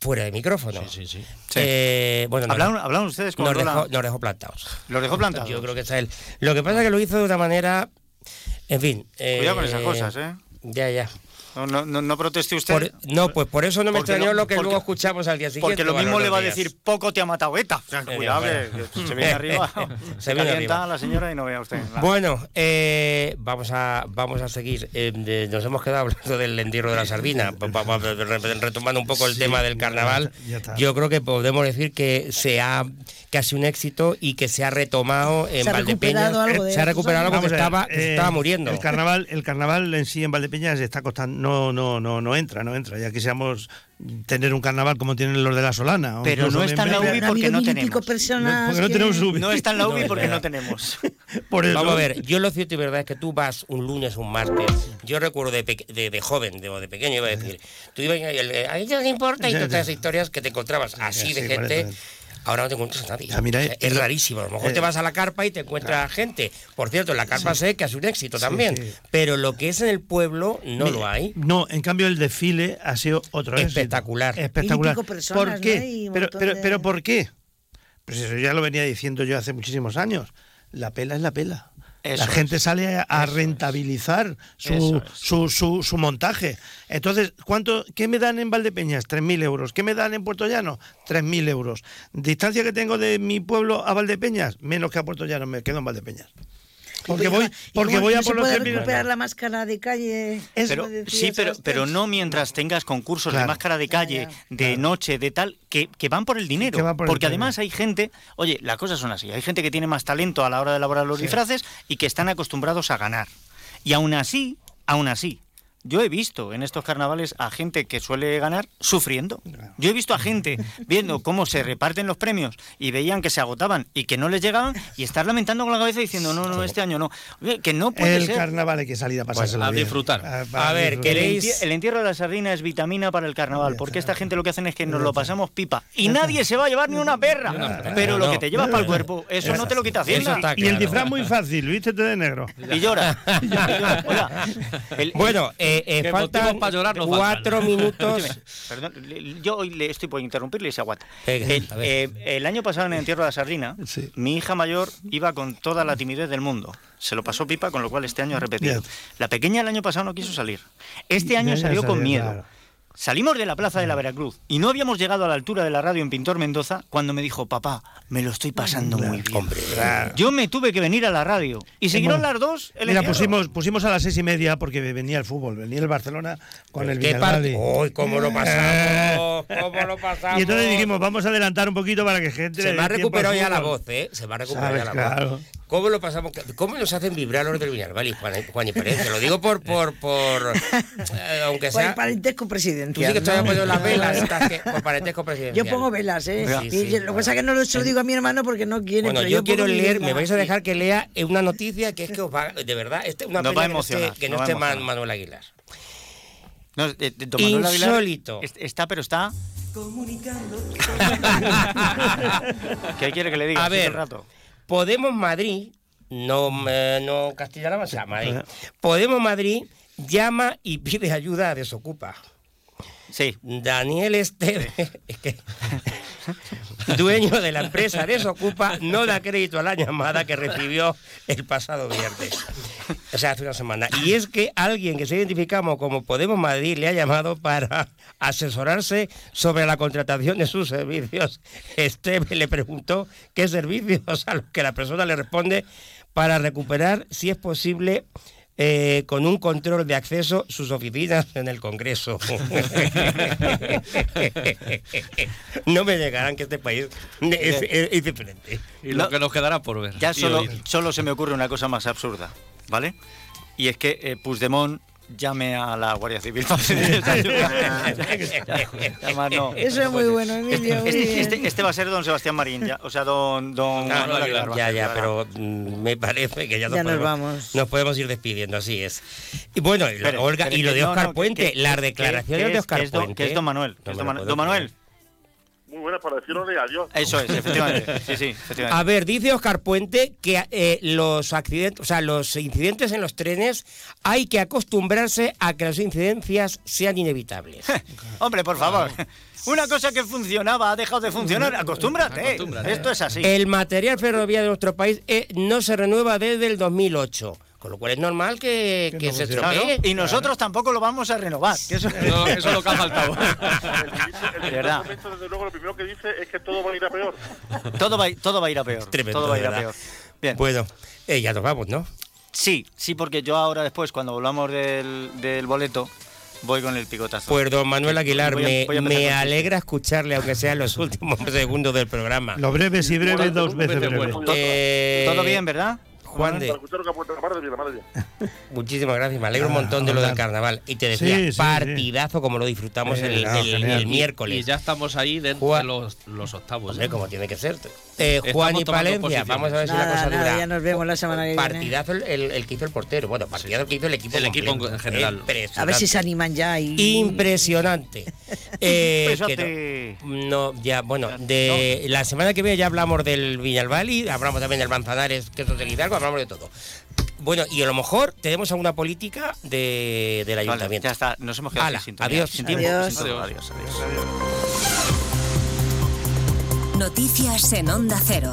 fuera de micrófono. Sí, sí, sí. Eh, bueno, nos- ¿Hablaron, ustedes con nos dejó, nos dejó plantados. ¿Los dejó plantados? Yo creo que está él. Lo que pasa es que lo hizo de una manera. En fin. Cuidado con esas eh, cosas, ¿eh? Ya, ya. No, no, no, no proteste usted. Por- no, pues por eso no me extrañó no- lo que porque- luego escuchamos al día siguiente. Porque lo mismo le va a decir, poco te ha matado ETA. O sea, Eh, cuidado, bueno. que, que se viene *laughs* arriba. Se se viene arriba. la señora y no vea usted. nada. Bueno, eh, vamos a vamos a seguir. Eh, de- nos hemos quedado hablando del entierro de la sardina. Retomando un poco el Sí, tema del carnaval, yo creo que podemos decir que se ha que ha sido un éxito y que se ha retomado en Se ha Valdepeñas. recuperado algo de se ha recuperado algo que estaba, se eh, estaba muriendo. El carnaval, el carnaval en sí en Valdepeñas está costando, no, no, no, no entra, no entra. Ya quisiéramos tener un carnaval como tienen los de la Solana. Pero no está en la UBI porque no tenemos. Porque no tenemos UBI. No está en la No, UBI porque no tenemos. *laughs* Por eso. Vamos a ver, yo lo cierto y verdad es que tú vas un lunes, un martes. Yo recuerdo de, peque- de, de joven, de, o de pequeño, iba a decir, tú ibas a ellos les importa y todas esas historias que te encontrabas así Sí, de gente. Ahora no te encuentras a nadie. Mira, sea, eh, es lo- rarísimo. A lo mejor eh, te vas a la carpa y te encuentras gente. Por cierto, en la carpa sé que es un éxito también. sí. Pero lo que es en el pueblo no lo hay. No, en cambio el desfile ha sido otro éxito. Espectacular. Espectacular. Y pico personas, ¿Por qué? Pero, pero, de- pero ¿por qué? Pues eso ya lo venía diciendo yo hace muchísimos años. La pela es la pela. Eso la gente es. sale a, rentabilizar su, es. su, su, su montaje. Entonces, ¿cuánto, ¿qué me dan en Valdepeñas? 3.000 euros. ¿Qué me dan en Puerto Llano? 3.000 euros. Distancia que tengo de mi pueblo a Valdepeñas, menos que a Puerto Llano, me quedo en Valdepeñas. Porque ¿Y voy, porque voy a por los puede 3.000 recuperar la máscara de calle. Es- Pero, sí, pero, pero no mientras tengas concursos de máscara de calle, de noche, de tal, que, que van por el dinero. El porque dinero. además hay gente, oye, las cosas son así, hay gente que tiene más talento a la hora de elaborar los disfraces y que están acostumbrados a ganar. Y aún así, aún así, yo he visto en estos carnavales a gente que suele ganar sufriendo. Yo he visto a gente viendo cómo se reparten los premios y veían que se agotaban y que no les llegaban y estar lamentando con la cabeza diciendo, no, no, este año no. Que no puede El ser. carnaval hay que salir a pasárselo a bien. disfrutar. A ver, disfrutar. El, ¿Queréis- el entierro de la sardina es vitamina para el carnaval, porque esta gente lo que hacen es que nos lo pasamos pipa. Y nadie se va a llevar ni una perra. Pero No, lo que te llevas para el cuerpo, eso no te lo quita Hacienda. Y el disfraz muy fácil, vístete de negro. Y llora. *laughs* Y llora. Oiga, el- Bueno, eh, eh, faltan cuatro faltan. *laughs* minutos. Perdón, yo hoy le estoy por interrumpirle y se aguanta. El, ver. eh, el año pasado en el entierro de la sardina, Sí. mi hija mayor iba con toda la timidez del mundo. Se lo pasó pipa, con lo cual este año ha repetido. La pequeña el año pasado no quiso salir. Este año salió con miedo. Salimos de la plaza de la Veracruz y no habíamos llegado a la altura de la radio en Pintor Mendoza cuando me dijo, papá, me lo estoy pasando muy bien. Hombre, Yo me tuve que venir a la radio y siguieron las dos. el Mira, pusimos, pusimos a las seis y media porque venía el fútbol, venía el Barcelona con el ¿Qué Villarreal. ¡Uy, cómo lo pasamos! ¿Cómo lo pasamos? *laughs* Y entonces dijimos, vamos a adelantar un poquito para que gente. Se me ha recuperado ya la voz, ¿eh? Se me ha recuperado ya la claro. voz. ¿Cómo lo pasamos? ¿Cómo nos hacen vibrar los del Villarreal y Juan, Juan y Pérez? Te lo digo por, por, por eh, aunque Por el sea... parentesco Tú presidencial. sí que estás poniendo las velas, estás que, por parentesco presidencial. Yo pongo velas, ¿eh? Sí, Y sí, yo- lo que pasa es que no lo se lo digo a mi hermano porque no quiere. Bueno, pero yo quiero pongo mi leer, me vais a dejar que lea una noticia que es que os va, de verdad, este, una Nos pena va a que no esté, emocionar, que no esté Man- emocionar. Manuel Aguilar. No, eh, eh, don Manuel Aguilar Insólito. est- Está, pero está. *laughs* ¿Qué quiere que le diga? A ver, rato. Podemos Madrid, no, eh, no Castilla-La Mancha, Madrid. Podemos Madrid llama y pide ayuda a Desocupa. Sí. Daniel Esteve, *laughs* es que, *laughs* dueño de la empresa Desocupa, no da crédito a la llamada que recibió el pasado viernes. O sea, hace una semana. Y es que alguien que se identificamos como Podemos Madrid le ha llamado para asesorarse sobre la contratación de sus servicios. Esteve le preguntó qué servicios, a los que la persona le responde para recuperar, si es posible, eh, con un control de acceso sus oficinas en el Congreso. *laughs* no me llegarán que este país es, es- es diferente. Y lo No. que nos quedará por ver. Ya solo, solo se me ocurre una cosa más absurda, ¿vale? Y es que eh, Puigdemont llame a la Guardia Civil *laughs* para no. Eso es muy bueno, Emilio. muy Este, este- este va a ser don Sebastián Marín, ya, o sea, don, don Ah, a ya, ser, ya, pero mm, me parece que ya nos, Ya nos podemos, vamos. nos podemos ir despidiendo, así es. Y bueno, y, lo- Espere, Olga, y lo de no, Oscar no, Puente, que- las que- declaraciones que de es- Oscar que es don- Puente. que es don Manuel, No don Manuel. Muy buenas para decir hola y adiós. Eso es, efectivamente. *laughs* Sí, sí, efectivamente. A ver, dice Oscar Puente que eh, los accidentes, o sea, los incidentes en los trenes hay que acostumbrarse a que las incidencias sean inevitables. *laughs* Hombre, por favor. Una cosa que funcionaba ha dejado de funcionar. Acostúmbrate. Esto es así. El material ferroviario de nuestro país eh, no se renueva desde el 2008. Con lo cual es normal que, que se Claro, estropee. Y nosotros tampoco lo vamos a renovar. que eso, No, eso es lo que ha faltado. *laughs* El De documento, desde luego, lo primero que dice es que todo va a ir a peor. todo, va, a ir- todo va a ir a peor. Tremendo, todo va a ir a peor. Bien. Bueno, eh, ya nos vamos, ¿no? Sí, sí, porque yo ahora después, cuando volvamos del, del boleto, voy con el picotazo. Pues don Manuel Aguilar, Voy a- me, voy a empezar me con- alegra escucharle, aunque sea en los *laughs* últimos segundos del programa. Los breves y breves, dos veces breves. Eh, Todo bien, ¿verdad? Juan de, *laughs* muchísimas gracias, me alegro un montón de lo del carnaval. Y te decía, Sí, sí, sí. partidazo como lo disfrutamos el, no, el- genial. el miércoles. Y ya estamos ahí dentro Juan- de los, los octavos. Hombre, ¿eh? como tiene que ser. Eh, Juan y Palencia, vamos a ver si la cosa nada, dura. ya nos vemos la semana que viene. Partidazo el, el- el que hizo el portero. Bueno, partidazo el que hizo el equipo El equipo en general. A ver si se animan ya y... Impresionante. *laughs* Eh, que no, no, ya, bueno, de la semana que viene ya hablamos del Viñalbali, hablamos también del Manzanares, que es de Guidargo, hablamos de todo. Bueno, y a lo mejor tenemos alguna política de, del Vale, ayuntamiento. ya está, nos hemos quedado Hala, sin adiós. Sin tiempo, Adiós. sin. Adiós, adiós. Noticias en Onda Cero.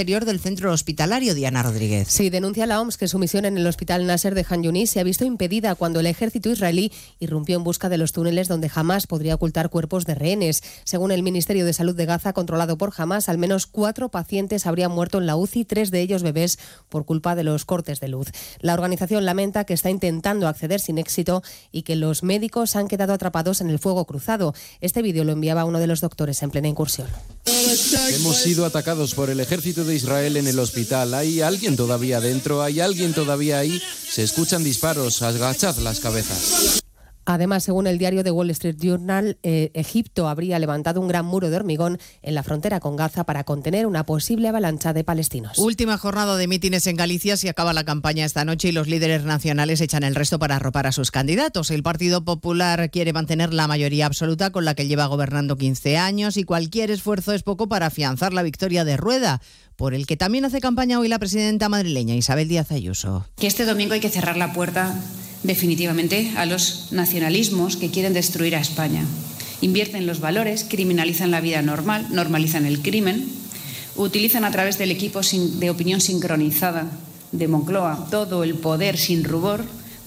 del centro hospitalario. Diana Rodríguez. Sí, denuncia la OMS que su misión en el hospital Nasser de Han Yunis se ha visto impedida cuando el ejército israelí irrumpió en busca de los túneles donde jamás podría ocultar cuerpos de rehenes. Según el Ministerio de Salud de Gaza, controlado por Hamas, al menos cuatro pacientes habrían muerto en la UCI, tres de ellos bebés, por culpa de los cortes de luz. La organización lamenta que está intentando acceder sin éxito y que los médicos han quedado atrapados en el fuego cruzado. Este vídeo lo enviaba uno de los doctores en plena incursión. Hemos sido atacados por el ejército de Israel en el hospital. ¿Hay alguien todavía dentro? ¿Hay alguien todavía ahí? Se escuchan disparos. Agachad las cabezas. Además, según el diario The Wall Street Journal, eh, Egipto habría levantado un gran muro de hormigón en la frontera con Gaza para contener una posible avalancha de palestinos. Última jornada de mítines en Galicia. Se acaba la campaña esta noche y los líderes nacionales echan el resto para arropar a sus candidatos. El Partido Popular quiere mantener la mayoría absoluta con la que lleva gobernando 15 años y cualquier esfuerzo es poco para afianzar la victoria de Rueda, por el que también hace campaña hoy la presidenta madrileña Isabel Díaz Ayuso. Que este domingo hay que cerrar la puerta definitivamente a los nacionalismos que quieren destruir a España. Invierten los valores, criminalizan la vida normal, normalizan el crimen, utilizan a través del equipo de opinión sincronizada de Moncloa todo el poder sin rubor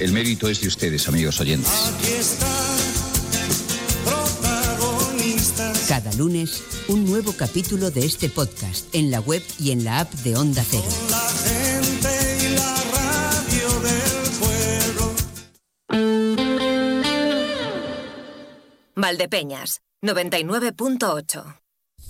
El mérito es de ustedes, amigos oyentes. Cada lunes, un nuevo capítulo de este podcast en la web y en la app de Onda Cero. Valdepeñas, 99.8.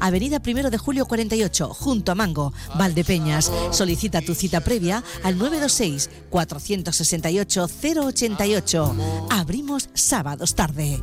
Avenida 1 de Julio 48, junto a Mango, Valdepeñas. Solicita tu cita previa al 926 468 088. Abrimos sábados tarde.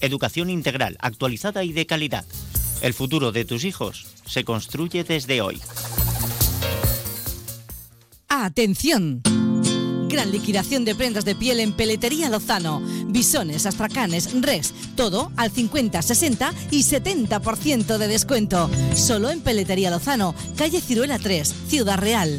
educación integral, actualizada y de calidad. El futuro de tus hijos se construye desde hoy. ¡Atención! Gran liquidación de prendas de piel en Peletería Lozano. Bisones, astracanes, res, todo al 50, 60 y 70% de descuento. Solo en Peletería Lozano, calle Ciruela 3, Ciudad Real.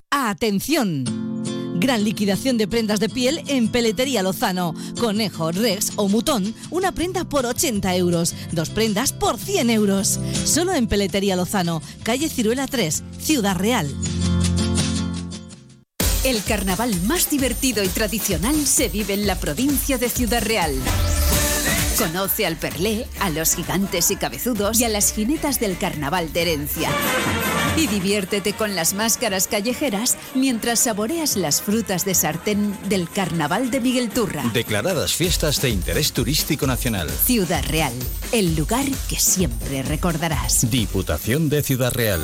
¡Atención! Gran liquidación de prendas de piel en Peletería Lozano. Conejo, Rex o Mutón, una prenda por 80 euros. Dos prendas por 100 euros. Solo en Peletería Lozano, calle Ciruela 3, Ciudad Real. El carnaval más divertido y tradicional se vive en la provincia de Ciudad Real. Conoce al Perlé, a los gigantes y cabezudos y a las jinetas del carnaval de herencia. Y diviértete con las máscaras callejeras mientras saboreas las frutas de sartén del carnaval de Miguel Turra. Declaradas fiestas de interés turístico nacional. Ciudad Real, el lugar que siempre recordarás. Diputación de Ciudad Real.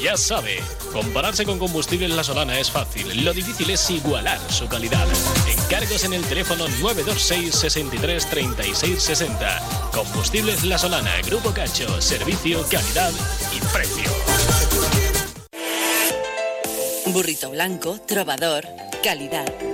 Ya sabe, compararse con Combustibles La Solana es fácil. Lo difícil es igualar su calidad. Encargos en el teléfono 926 63 36 60. Combustibles La Solana, Grupo Cacho, servicio, calidad y precio. Burrito blanco, trovador, calidad.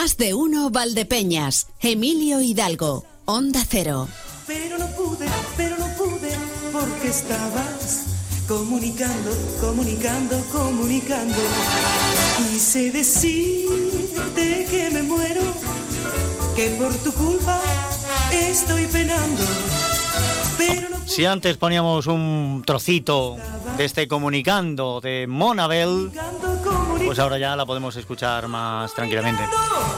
Más de uno Valdepeñas. Emilio Hidalgo. Onda Cero. Pero no pude, pero no pude, porque estabas comunicando, comunicando, comunicando. Quise decirte que me muero, que por tu culpa estoy penando. Pero no Si antes poníamos un trocito de este comunicando de Monabel, pues ahora ya la podemos escuchar más tranquilamente.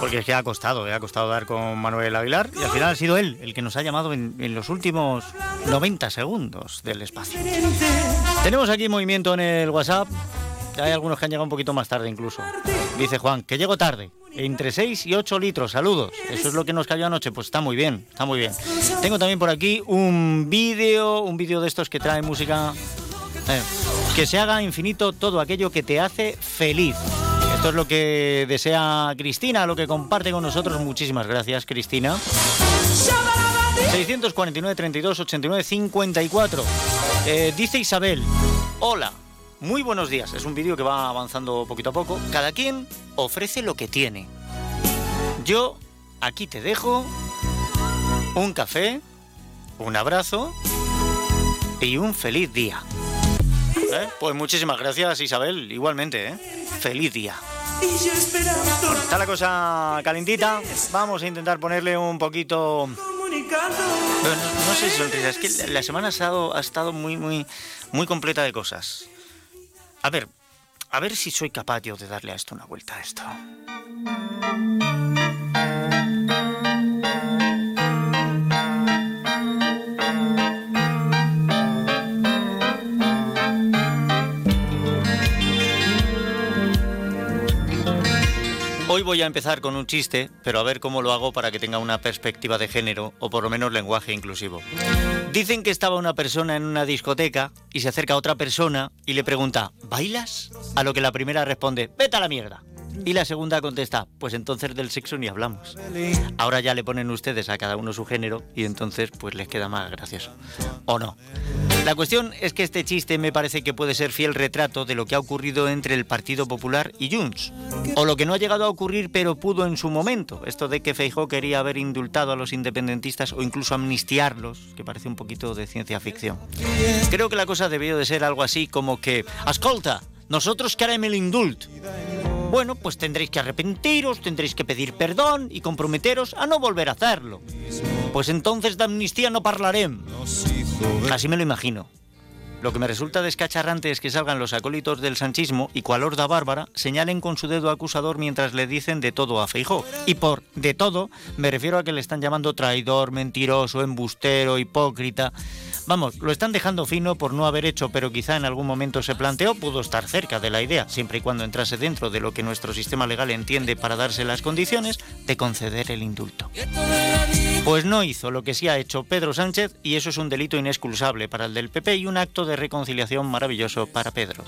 Porque es que ha costado, eh, ha costado dar con Manuel Aguilar y al final ha sido él el que nos ha llamado en, los últimos 90 segundos del espacio. Tenemos aquí movimiento en el WhatsApp. Hay algunos que han llegado un poquito más tarde incluso. Dice Juan, que llego tarde. Entre 6 y 8 litros, saludos. Eso es lo que nos cayó anoche, pues está muy bien, está muy bien. Tengo también por aquí un vídeo, un vídeo de estos que trae música. eh, que se haga infinito todo aquello que te hace feliz. Esto es lo que desea Cristina, lo que comparte con nosotros. Muchísimas gracias, Cristina. 649 32 89 54. Eh, dice Isabel, hola, muy buenos días. Es un vídeo que va avanzando poquito a poco. Cada quien ofrece lo que tiene. Yo aquí te dejo un café, un abrazo y un feliz día. ¿Eh? Pues muchísimas gracias Isabel, igualmente. ¿eh? Feliz día. Está la cosa calentita. Vamos a intentar ponerle un poquito... no, sé si sonrisa, es que la- semana ha estado, ha estado muy, muy, muy completa de cosas. A ver, a ver si soy capaz yo de darle a esto una vuelta a esto. Voy a empezar con un chiste, pero a ver cómo lo hago para que tenga una perspectiva de género o por lo menos lenguaje inclusivo. Dicen que estaba una persona en una discoteca y se acerca a otra persona y le pregunta, ¿bailas? A lo que la primera responde, vete a la mierda. Y la segunda contesta, pues entonces del sexo ni hablamos. Ahora ya le ponen ustedes a cada uno su género y entonces pues les queda más gracioso. ¿O no? La cuestión es que este chiste me parece que puede ser fiel retrato de lo que ha ocurrido entre el Partido Popular y Junts. O lo que no ha llegado a ocurrir pero pudo en su momento. Esto de que Feijó quería haber indultado a los independentistas o incluso amnistiarlos, que parece un poquito de ciencia ficción. Creo que la cosa debió de ser algo así como que, ascolta, nosotros queremos el indult. Bueno, pues tendréis que arrepentiros, tendréis que pedir perdón y comprometeros a no volver a hacerlo. Pues entonces de amnistía no hablaremos. Así me lo imagino. Lo que me resulta descacharrante es que salgan los acólitos del sanchismo y cual horda bárbara señalen con su dedo acusador mientras le dicen de todo a Feijó. Y por de todo me refiero a que le están llamando traidor, mentiroso, embustero, hipócrita. Vamos, lo están dejando fino por no haber hecho, pero quizá en algún momento se planteó, pudo estar cerca de la idea, siempre y cuando entrase dentro de lo que nuestro sistema legal entiende para darse las condiciones, de conceder el indulto. Pues no hizo lo que sí ha hecho Pedro Sánchez y eso es un delito inexcusable para el del PP y un acto de reconciliación maravilloso para Pedro.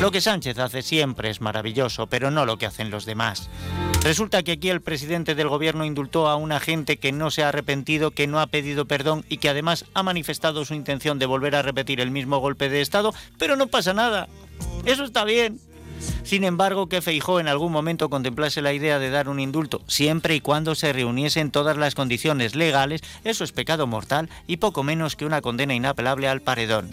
Lo que Sánchez hace siempre es maravilloso, pero no lo que hacen los demás. Resulta que aquí el presidente del gobierno indultó a una gente que no se ha arrepentido, que no ha pedido perdón y que además ha manifestado su intención de volver a repetir el mismo golpe de Estado, pero no pasa nada. Eso está bien. Sin embargo, que Feijó en algún momento contemplase la idea de dar un indulto, siempre y cuando se reuniesen todas las condiciones legales, eso es pecado mortal y poco menos que una condena inapelable al paredón.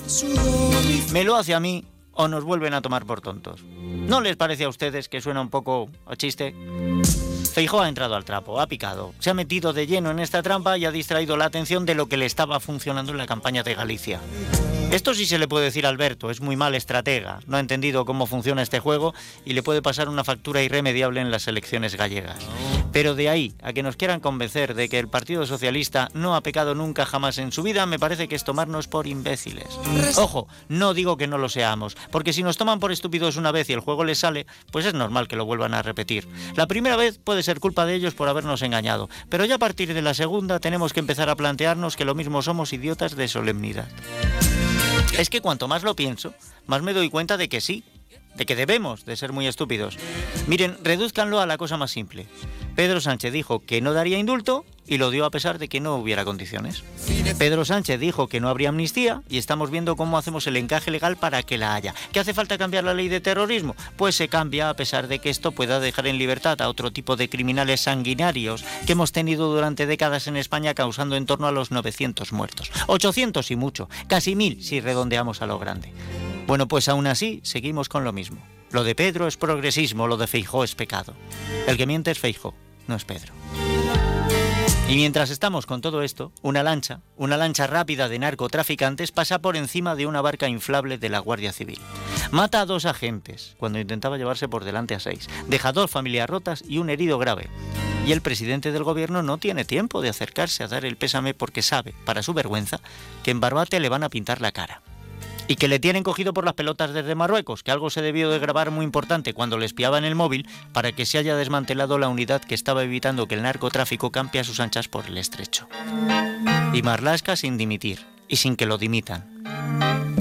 Me lo hace a mí o nos vuelven a tomar por tontos. ¿No les parece a ustedes que suena un poco a chiste? Feijó ha entrado al trapo, ha picado, se ha metido de lleno en esta trampa y ha distraído la atención de lo que le estaba funcionando en la campaña de Galicia. Esto sí se le puede decir a Alberto, es muy mal estratega, no ha entendido cómo funciona este juego y le puede pasar una factura irremediable en las elecciones gallegas. Pero de ahí a que nos quieran convencer de que el Partido Socialista no ha pecado nunca jamás en su vida, me parece que es tomarnos por imbéciles. Ojo, no digo que no lo seamos, porque si nos toman por estúpidos una vez y el juego les sale, pues es normal que lo vuelvan a repetir. La primera vez puede ser culpa de ellos por habernos engañado, pero ya a partir de la segunda tenemos que empezar a plantearnos que lo mismo somos idiotas de solemnidad. Es que cuanto más lo pienso, más me doy cuenta de que sí, de que debemos de ser muy estúpidos. Miren, reduzcanlo a la cosa más simple. Pedro Sánchez dijo que no daría indulto y lo dio a pesar de que no hubiera condiciones. Pedro Sánchez dijo que no habría amnistía y estamos viendo cómo hacemos el encaje legal para que la haya. ¿Qué hace falta cambiar la ley de terrorismo? Pues se cambia a pesar de que esto pueda dejar en libertad a otro tipo de criminales sanguinarios que hemos tenido durante décadas en España causando en torno a los 900 muertos. 800 y mucho, casi 1000 si redondeamos a lo grande. Bueno, pues aún así seguimos con lo mismo. Lo de Pedro es progresismo, lo de Feijó es pecado. El que miente es Feijó, no es Pedro. Y mientras estamos con todo esto, una lancha, una lancha rápida de narcotraficantes pasa por encima de una barca inflable de la Guardia Civil. Mata a dos agentes cuando intentaba llevarse por delante a seis. Deja dos familias rotas y un herido grave. Y el presidente del gobierno no tiene tiempo de acercarse a dar el pésame porque sabe, para su vergüenza, que en Barbate le van a pintar la cara. Y que le tienen cogido por las pelotas desde Marruecos, que algo se debió de grabar muy importante cuando le espiaba en el móvil para que se haya desmantelado la unidad que estaba evitando que el narcotráfico campe a sus anchas por el estrecho. Y Marlasca sin dimitir, y sin que lo dimitan.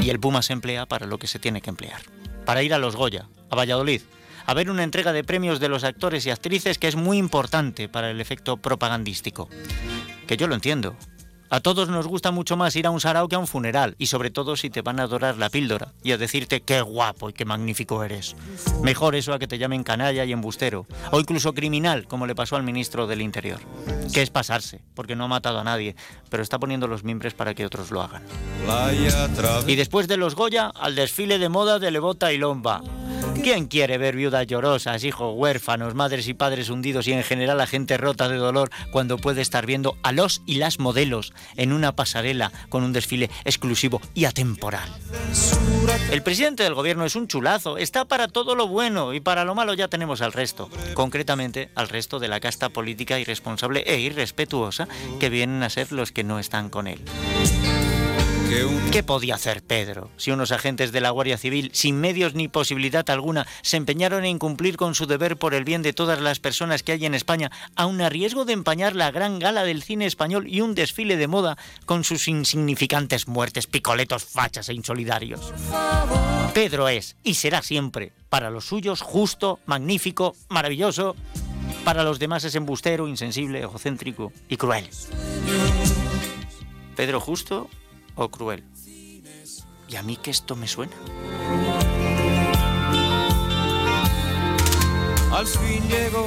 Y el Puma se emplea para lo que se tiene que emplear. Para ir a los Goya, a Valladolid, a ver una entrega de premios de los actores y actrices que es muy importante para el efecto propagandístico. Que yo lo entiendo, a todos nos gusta mucho más ir a un sarao que a un funeral, y sobre todo si te van a adorar la píldora y a decirte qué guapo y qué magnífico eres. Mejor eso a que te llamen canalla y embustero, o incluso criminal, como le pasó al ministro del Interior. Que es pasarse, porque no ha matado a nadie, pero está poniendo los mimbres para que otros lo hagan. Y después de los Goya, al desfile de moda de Levota y Lomba. ¿Quién quiere ver viudas llorosas, hijos huérfanos, madres y padres hundidos y en general a gente rota de dolor cuando puede estar viendo a los y las modelos en una pasarela con un desfile exclusivo y atemporal? El presidente del gobierno es un chulazo, está para todo lo bueno y para lo malo ya tenemos al resto, concretamente al resto de la casta política irresponsable e irrespetuosa que vienen a ser los que no están con él. ¿Qué podía hacer Pedro si unos agentes de la Guardia Civil, sin medios ni posibilidad alguna, se empeñaron en cumplir con su deber por el bien de todas las personas que hay en España, aun a riesgo de empañar la gran gala del cine español y un desfile de moda con sus insignificantes muertes, picoletos, fachas e insolidarios? Pedro es y será siempre, para los suyos, justo, magnífico, maravilloso. Para los demás es embustero, insensible, egocéntrico y cruel. Pedro justo o cruel. ¿Y a mí que esto me suena? Al fin llegó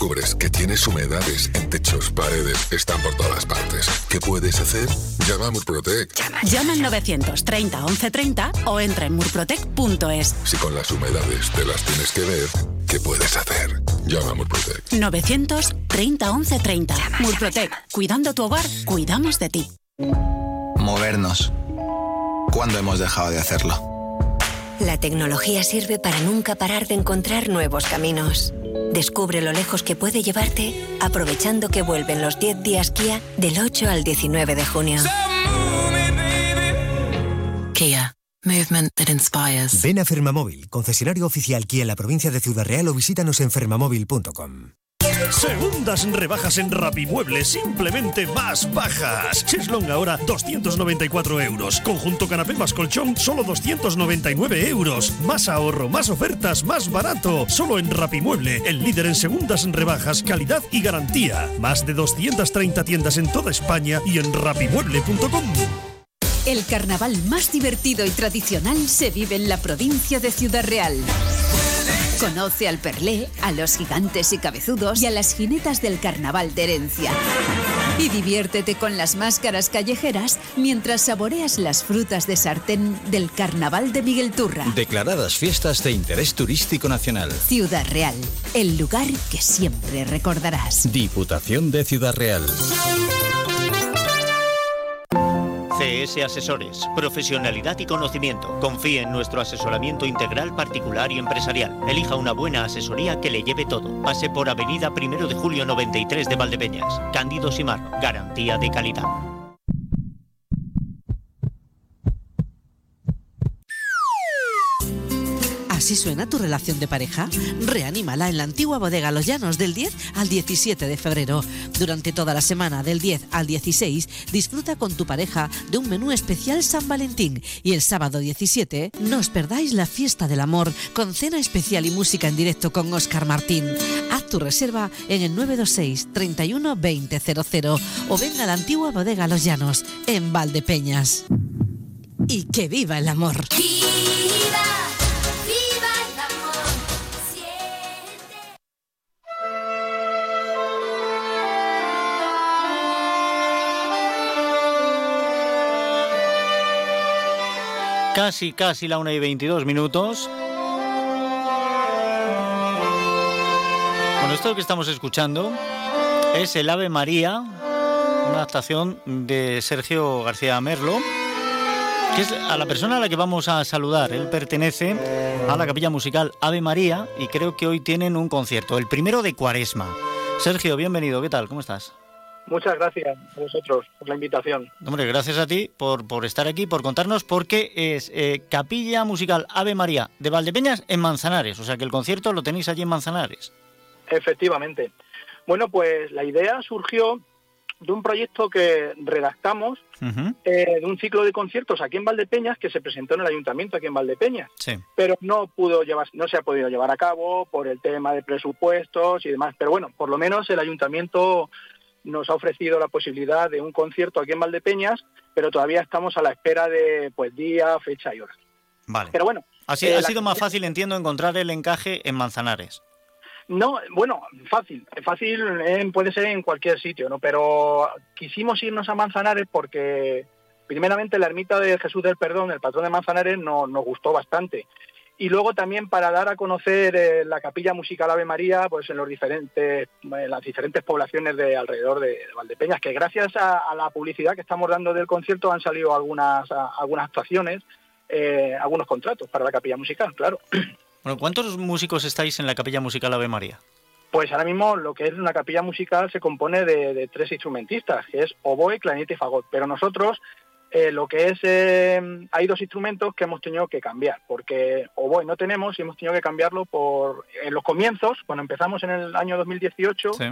descubres que tienes humedades en techos, paredes, están por todas partes. ¿Qué puedes hacer? Llama a Murprotec. Llama al 930 1130 o entra en murprotec.es. Si con las humedades te las tienes que ver, ¿qué puedes hacer? Llama a Murprotec. 930 1130. Murprotec. Cuidando tu hogar, cuidamos de ti. Movernos. ¿Cuándo hemos dejado de hacerlo? La tecnología sirve para nunca parar de encontrar nuevos caminos. Descubre lo lejos que puede llevarte aprovechando que vuelven los 10 días Kia del 8 al 19 de junio. Kia. Movement that inspires. Ven a Fermamóvil, concesionario oficial Kia en la provincia de Ciudad Real o visítanos en fermamóvil.com. Segundas rebajas en Rapimueble, simplemente más bajas. Cheslong ahora 294 euros. Conjunto canapé más colchón, solo 299 euros. Más ahorro, más ofertas, más barato. Solo en Rapimueble, el líder en segundas rebajas, calidad y garantía. Más de 230 tiendas en toda España y en rapimueble.com. El carnaval más divertido y tradicional se vive en la provincia de Ciudad Real. Conoce al Perlé, a los gigantes y cabezudos y a las jinetas del carnaval de herencia. Y diviértete con las máscaras callejeras mientras saboreas las frutas de sartén del carnaval de Miguel Turra. Declaradas fiestas de interés turístico nacional. Ciudad Real, el lugar que siempre recordarás. Diputación de Ciudad Real. CS Asesores, profesionalidad y conocimiento. Confíe en nuestro asesoramiento integral particular y empresarial. Elija una buena asesoría que le lleve todo. Pase por Avenida Primero de Julio 93 de Valdepeñas. Cándido Simar, garantía de calidad. ¿Así suena tu relación de pareja? Reanímala en la antigua bodega Los Llanos del 10 al 17 de febrero. Durante toda la semana del 10 al 16 disfruta con tu pareja de un menú especial San Valentín y el sábado 17 no os perdáis la fiesta del amor con cena especial y música en directo con Oscar Martín. Haz tu reserva en el 926 31 2000 o venga a la antigua bodega Los Llanos en Valdepeñas. Y que viva el amor. Casi, casi la 1 y 22 minutos. Bueno, esto que estamos escuchando es el Ave María, una adaptación de Sergio García Merlo, que es a la persona a la que vamos a saludar. Él pertenece a la capilla musical Ave María y creo que hoy tienen un concierto, el primero de Cuaresma. Sergio, bienvenido, ¿qué tal? ¿Cómo estás? Muchas gracias a vosotros por la invitación. Hombre, gracias a ti por, por estar aquí, por contarnos, porque es eh, Capilla Musical Ave María de Valdepeñas en Manzanares. O sea que el concierto lo tenéis allí en Manzanares. Efectivamente. Bueno, pues la idea surgió de un proyecto que redactamos eh, de un ciclo de conciertos aquí en Valdepeñas que se presentó en el ayuntamiento aquí en Valdepeñas, Sí. pero no pudo llevar, no se ha podido llevar a cabo por el tema de presupuestos y demás. Pero bueno, por lo menos el ayuntamiento nos ha ofrecido la posibilidad de un concierto aquí en Valdepeñas, pero todavía estamos a la espera de pues día, fecha y hora. Vale. Pero bueno, Así eh, ha la- sido más fácil, entiendo, encontrar el encaje en Manzanares. No, bueno, fácil. Fácil eh, puede ser en cualquier sitio, ¿no? Pero quisimos irnos a Manzanares porque, primeramente, la ermita de Jesús del Perdón, el patrón de Manzanares, no, nos gustó bastante. Y luego también para dar a conocer eh, la capilla musical Ave María, pues en los diferentes, en las diferentes poblaciones de alrededor de, de Valdepeñas, que gracias a, a, la publicidad que estamos dando del concierto han salido algunas, a, algunas actuaciones, eh, algunos contratos para la capilla musical, claro. *clears throat* Bueno, ¿cuántos músicos estáis en la capilla musical Ave María? Pues ahora mismo lo que es una capilla musical se compone de, de tres instrumentistas, que es oboe, clarinete y fagot. Pero nosotros eh, lo que es, eh, hay dos instrumentos que hemos tenido que cambiar, porque oboe no tenemos y hemos tenido que cambiarlo por, en los comienzos, cuando empezamos en el año 2018, sí.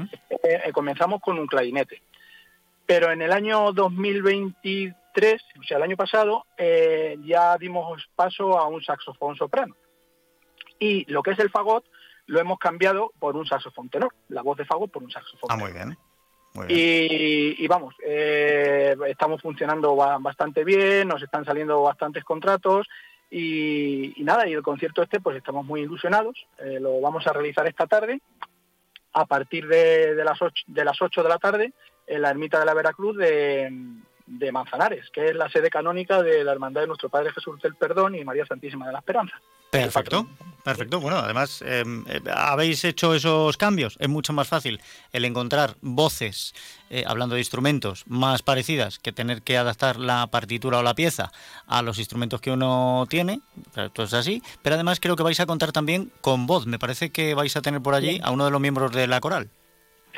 eh, comenzamos con un clarinete. Pero en el año 2023, o sea, el año pasado, eh, ya dimos paso a un saxofón soprano. Y lo que es el fagot lo hemos cambiado por un saxofón tenor, la voz de fagot por un saxofón. Ah, muy bien. Y, y, vamos, eh, estamos funcionando bastante bien, nos están saliendo bastantes contratos y, y, nada, y el concierto este pues estamos muy ilusionados, eh, lo vamos a realizar esta tarde a partir de, de, las 8, de las 8 de la tarde en la ermita de la Veracruz de, de Manzanares, que es la sede canónica de la Hermandad de Nuestro Padre Jesús del Perdón y María Santísima de la Esperanza. Perfecto, perfecto. Bueno, además, eh, habéis hecho esos cambios. Es mucho más fácil el encontrar voces, eh, hablando de instrumentos, más parecidas que tener que adaptar la partitura o la pieza a los instrumentos que uno tiene. Esto es así. Pero además creo que vais a contar también con voz. Me parece que vais a tener por allí a uno de los miembros de la coral.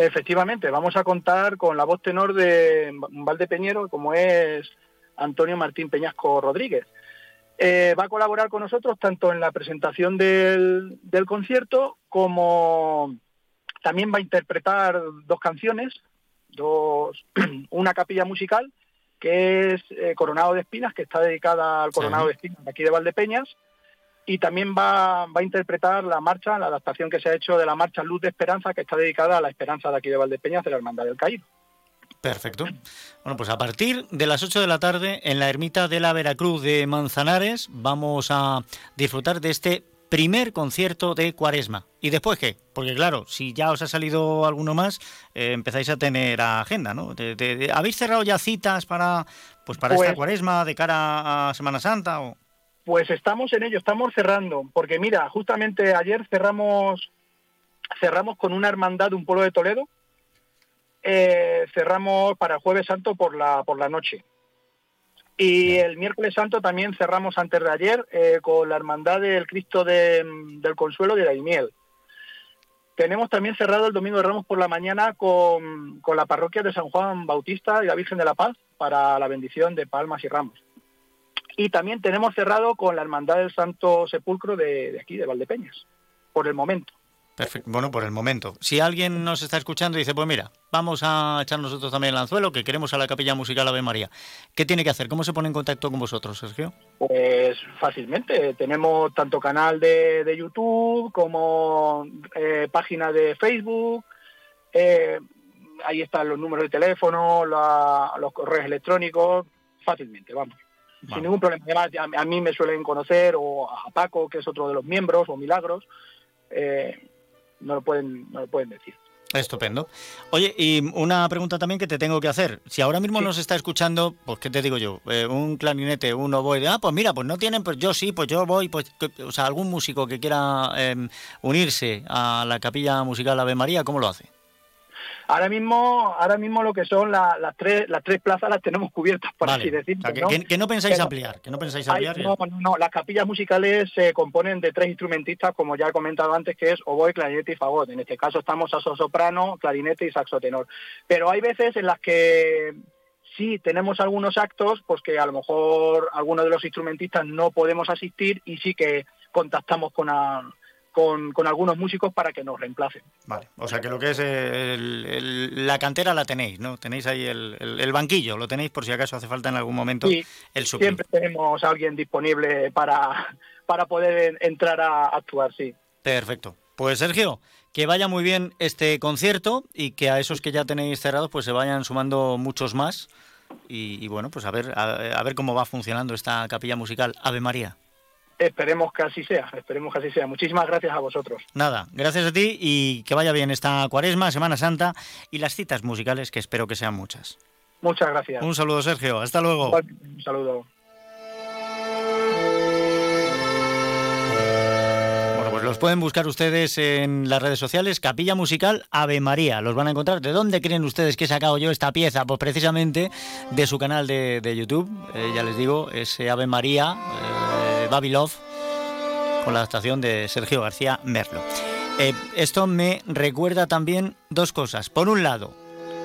Efectivamente, vamos a contar con la voz tenor de Valdepeñero, como es Antonio Martín Peñasco Rodríguez. Eh, va a colaborar con nosotros tanto en la presentación del, del, concierto como también va a interpretar dos canciones, dos, *clears throat* una capilla musical que es eh, Coronado de Espinas, que está dedicada al Coronado sí. de Espinas de aquí de Valdepeñas, y también va, va, a interpretar la marcha, la adaptación que se ha hecho de la marcha Luz de Esperanza, que está dedicada a la esperanza de aquí de Valdepeñas de la Hermandad del Caído. Perfecto. Bueno, pues a partir de las 8 de la tarde en la ermita de la Veracruz de Manzanares vamos a disfrutar de este primer concierto de Cuaresma. ¿Y después qué? Porque claro, si ya os ha salido alguno más, eh, empezáis a tener agenda, ¿no? De, de, de, ¿Habéis cerrado ya citas para, pues para pues, esta Cuaresma de cara a Semana Santa? O... Pues estamos en ello, estamos cerrando, porque mira, justamente ayer cerramos cerramos con una hermandad de un pueblo de Toledo, eh, cerramos para el jueves santo por la por la noche. Y el miércoles santo también cerramos antes de ayer eh, con la hermandad del Cristo de, del Consuelo de Daimiel. Tenemos también cerrado el domingo de Ramos por la mañana con, con la parroquia de San Juan Bautista y la Virgen de la Paz para la bendición de palmas y ramos y también tenemos cerrado con la hermandad del Santo Sepulcro de, de aquí de Valdepeñas por el momento Perfecto. Bueno, por el momento. Si alguien nos está escuchando y dice, pues mira, vamos a echar nosotros también el anzuelo, que queremos a la Capilla Musical Ave María, ¿qué tiene que hacer? ¿Cómo se pone en contacto con vosotros, Sergio? Pues fácilmente. Tenemos tanto canal de, de YouTube como eh, página de Facebook. Eh, ahí están los números de teléfono, la, los correos electrónicos. Fácilmente, vamos. Vale. Sin ningún problema. Además, a, a, mí me suelen conocer, o a Paco, que es otro de los miembros, o Milagros. Eh, no lo pueden, no lo pueden decir. Estupendo. Oye, y una pregunta también que te tengo que hacer. Si ahora mismo sí. nos está escuchando, pues ¿qué te digo yo? Eh, un clarinete, un oboe, ah, pues mira, pues no tienen, pues yo sí, pues yo voy, pues, que, o sea, algún músico que quiera eh, unirse a la capilla musical Ave María, ¿cómo lo hace? Ahora mismo, ahora mismo lo que son la, las tres las tres plazas las tenemos cubiertas, por vale. así decirlo. O sea, que, ¿no? que, que, no pensáis ampliar, que no pensáis ampliar. Hay, no, no, las capillas musicales se componen de tres instrumentistas, como ya he comentado antes, que es oboe, clarinete y fagot. En este caso estamos a soprano, clarinete y saxo tenor. Pero hay veces en las que sí tenemos algunos actos, pues que a lo mejor algunos de los instrumentistas no podemos asistir y sí que contactamos con, a, con, con, algunos músicos para que nos reemplacen. Vale, o sea que lo que es el, el, la cantera la tenéis, ¿no? Tenéis ahí el, el, banquillo, lo tenéis por si acaso hace falta en algún momento sí, el suplir. Siempre tenemos a alguien disponible para, para poder entrar a actuar, sí. Perfecto. Pues Sergio, que vaya muy bien este concierto y que a esos que ya tenéis cerrados pues se vayan sumando muchos más y, y bueno, pues a ver, a, a ver cómo va funcionando esta capilla musical Ave María. Esperemos que así sea, esperemos que así sea. Muchísimas gracias a vosotros. Nada, gracias a ti y que vaya bien esta cuaresma, Semana Santa y las citas musicales que espero que sean muchas. Muchas gracias. Un saludo, Sergio. Hasta luego. Un saludo. Bueno, pues los pueden buscar ustedes en las redes sociales. Capilla Musical Ave María. Los van a encontrar. ¿De dónde creen ustedes que he sacado yo esta pieza? Pues precisamente de su canal de, de YouTube. Eh, ya les digo, es Ave María. Eh, Babilov con la adaptación de Sergio García Merlo. Eh, esto me recuerda también dos cosas. Por un lado,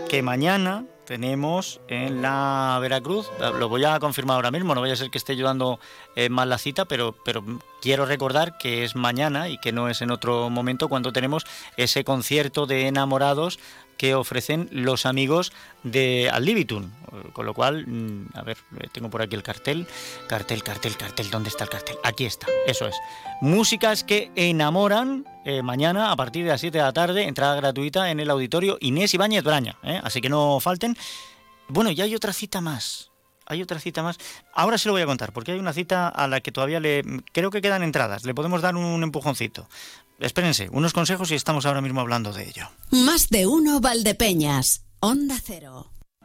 que mañana tenemos en la Veracruz, lo voy a confirmar ahora mismo, no vaya a ser que esté ayudando eh, mal la cita, pero, pero quiero recordar que es mañana y que no es en otro momento cuando tenemos ese concierto de enamorados que ofrecen los amigos de Al Con lo cual, mm, a ver, eh, tengo por aquí el cartel. Cartel, cartel, cartel. ¿Dónde está el cartel? Aquí está, eso es. Músicas que enamoran eh, mañana a partir de las 7 de la tarde, entrada gratuita en el auditorio Inés Ibáñez Braña. ¿eh? Así que no falten. Bueno, ya hay otra cita más. Hay otra cita más. Ahora se lo voy a contar, porque hay una cita a la que todavía le. Creo que quedan entradas. Le podemos dar un empujoncito. Espérense, unos consejos y estamos ahora mismo hablando de ello. Más de uno Valdepeñas, Onda Cero.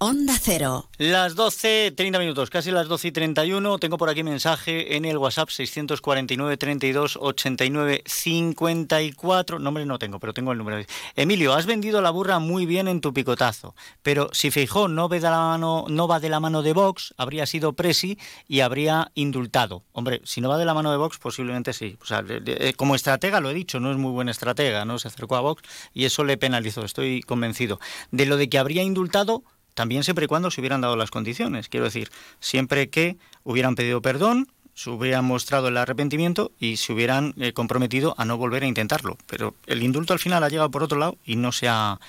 Onda Cero. Las 12, 30 minutos, casi las 12 y 31. Tengo por aquí mensaje en el WhatsApp 649 32 89 54. Nombre no tengo, pero tengo el número. Emilio, has vendido la burra muy bien en tu picotazo, pero si Feijó no, ve de la mano, no va de la mano de Vox, habría sido presi y habría indultado. Hombre, si no va de la mano de Vox, posiblemente sí. O sea, como estratega, lo he dicho, no es muy buen estratega, ¿no? Se acercó a Vox y eso le penalizó, estoy convencido. De lo de que habría indultado también siempre y cuando se hubieran dado las condiciones. Quiero decir, siempre que hubieran pedido perdón, se hubieran mostrado el arrepentimiento y se hubieran eh, comprometido a no volver a intentarlo. Pero el indulto al final ha llegado por otro lado y no se ha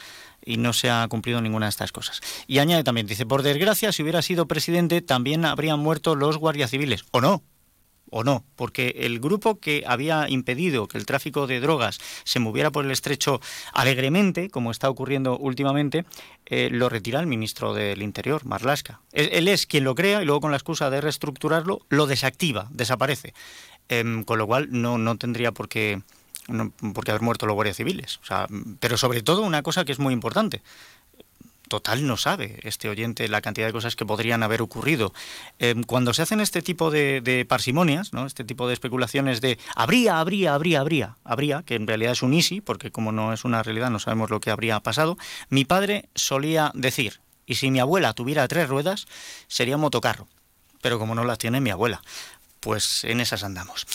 y no se ha cumplido ninguna de estas cosas. Y añade también, dice, por desgracia, si hubiera sido presidente, también habrían muerto los guardias civiles. ¿O no? O no, porque el grupo que había impedido que el tráfico de drogas se moviera por el estrecho alegremente, como está ocurriendo últimamente, eh, lo retira el ministro del Interior, Marlasca. Él, es quien lo crea y luego con la excusa de reestructurarlo lo desactiva, desaparece. Em, con lo cual no, no tendría por qué, por qué haber muerto los guardias civiles. O sea, pero sobre todo una cosa que es muy importante total no sabe este oyente la cantidad de cosas que podrían haber ocurrido. Em, cuando se hacen este tipo de, parsimonias, ¿no? este tipo de especulaciones de habría, habría, habría, habría, habría, que en realidad es un easy, porque como no es una realidad no sabemos lo que habría pasado, mi padre solía decir, y si mi abuela tuviera tres ruedas, sería motocarro, pero como no las tiene mi abuela. Pues en esas andamos.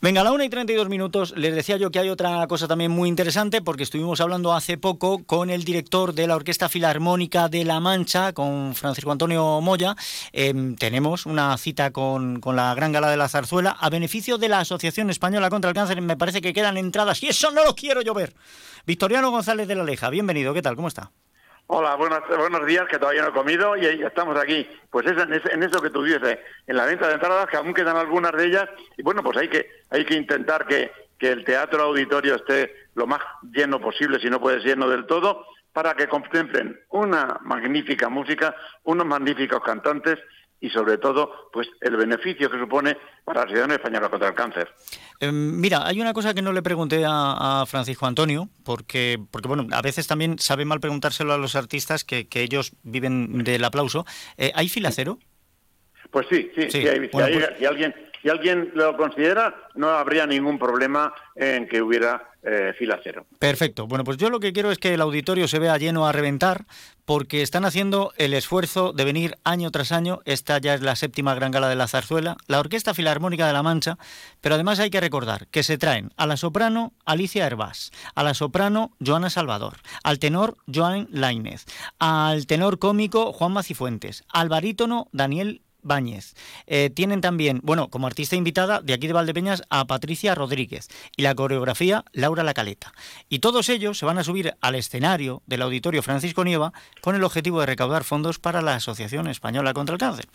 Venga, a la 1 y 32 minutos les decía yo que hay otra cosa también muy interesante porque estuvimos hablando hace poco con el director de la Orquesta Filarmónica de La Mancha, con Francisco Antonio Moya. Em, tenemos una cita con, con, la Gran Gala de la Zarzuela a beneficio de la Asociación Española contra el Cáncer. Me parece que quedan entradas y eso no lo quiero yo ver. Victoriano González de la Leja, bienvenido, ¿qué tal? ¿Cómo está? Hola, buenos, buenos días, que todavía no he comido y estamos aquí. Pues es en, eso que tú dices, en la venta de entradas, que aún quedan algunas de ellas, y bueno, pues hay que, hay que intentar que, que el teatro auditorio esté lo más lleno posible, si no puede ser lleno del todo, para que contemplen una magnífica música, unos magníficos cantantes y sobre todo pues el beneficio que supone para la ciudadanía española contra el cáncer. Em, mira, hay una cosa que no le pregunté a, Francisco Antonio, porque, porque bueno, a veces también sabe mal preguntárselo a los artistas que, que ellos viven del aplauso. Eh, ¿Hay fila cero? Pues sí, sí, sí. hay, pues si, alguien, si alguien lo considera, no habría ningún problema en que hubiera eh, fila cero. Perfecto. Bueno, pues yo lo que quiero es que el auditorio se vea lleno a reventar, porque están haciendo el esfuerzo de venir año tras año. Esta ya es la séptima gran gala de la zarzuela, la Orquesta Filarmónica de la Mancha, pero además hay que recordar que se traen a la soprano Alicia Hervás, a la soprano Joana Salvador, al tenor Joan Lainez, al tenor cómico Juan Macifuentes, al barítono Daniel Báñez. Eh, tienen también, bueno, como artista invitada de aquí de Valdepeñas a Patricia Rodríguez y la coreografía Laura Lacaleta. Y todos ellos se van a subir al escenario del Auditorio Francisco Nieva con el objetivo de recaudar fondos para la Asociación Española contra el Cáncer.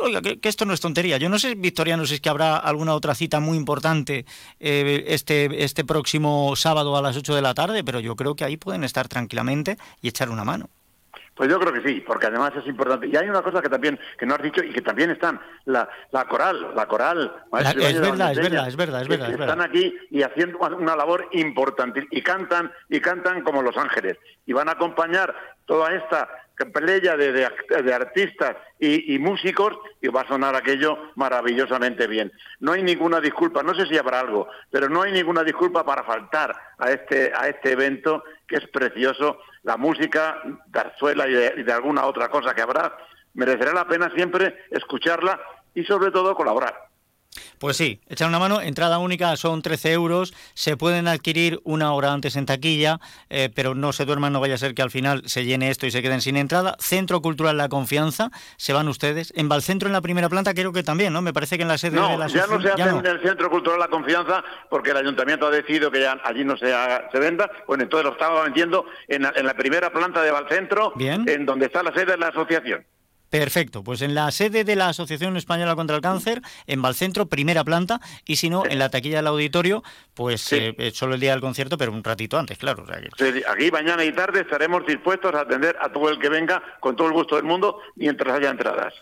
Oiga, que, esto no es tontería. Yo no sé, Victoriano, si es que habrá alguna otra cita muy importante eh, este, este próximo sábado a las 8 de la tarde, pero yo creo que ahí pueden estar tranquilamente y echar una mano. Pues yo creo que sí, porque además es importante. Y hay una cosa que también que no has dicho y que también están la, la coral, la coral. es, verdad, es verdad, es verdad, es verdad, Están aquí y haciendo una labor importante y cantan y cantan como los ángeles y van a acompañar toda esta playa de, de, artistas y, músicos y va a sonar aquello maravillosamente bien. No hay ninguna disculpa, no sé si habrá algo, pero no hay ninguna disculpa para faltar a este, a este evento que es precioso. La música, Tarzuela y y de alguna otra cosa que habrá, merecerá la pena siempre escucharla y sobre todo colaborar. Pues sí, echar una mano, entrada única son 13 euros, se pueden adquirir una hora antes en taquilla, eh, pero no se duerman, no vaya a ser que al final se llene esto y se queden sin entrada. Centro Cultural La Confianza, se van ustedes. En Valcentro, en la primera planta, creo que también, ¿no? Me parece que en la sede de la ya no se hace en el Centro Cultural La Confianza porque el Ayuntamiento ha decidido que ya allí no se, se venda. Bueno, entonces lo estaba vendiendo en la, en la primera planta de Valcentro, en donde está la sede de la asociación. Perfecto, pues en la sede de la Asociación Española contra el Cáncer, en Valcentro, primera planta, y si no, en la taquilla del auditorio, pues eh, solo el día del concierto, pero un ratito antes, claro. aquí mañana y tarde estaremos dispuestos a atender a todo el que venga con todo el gusto del mundo mientras haya entradas.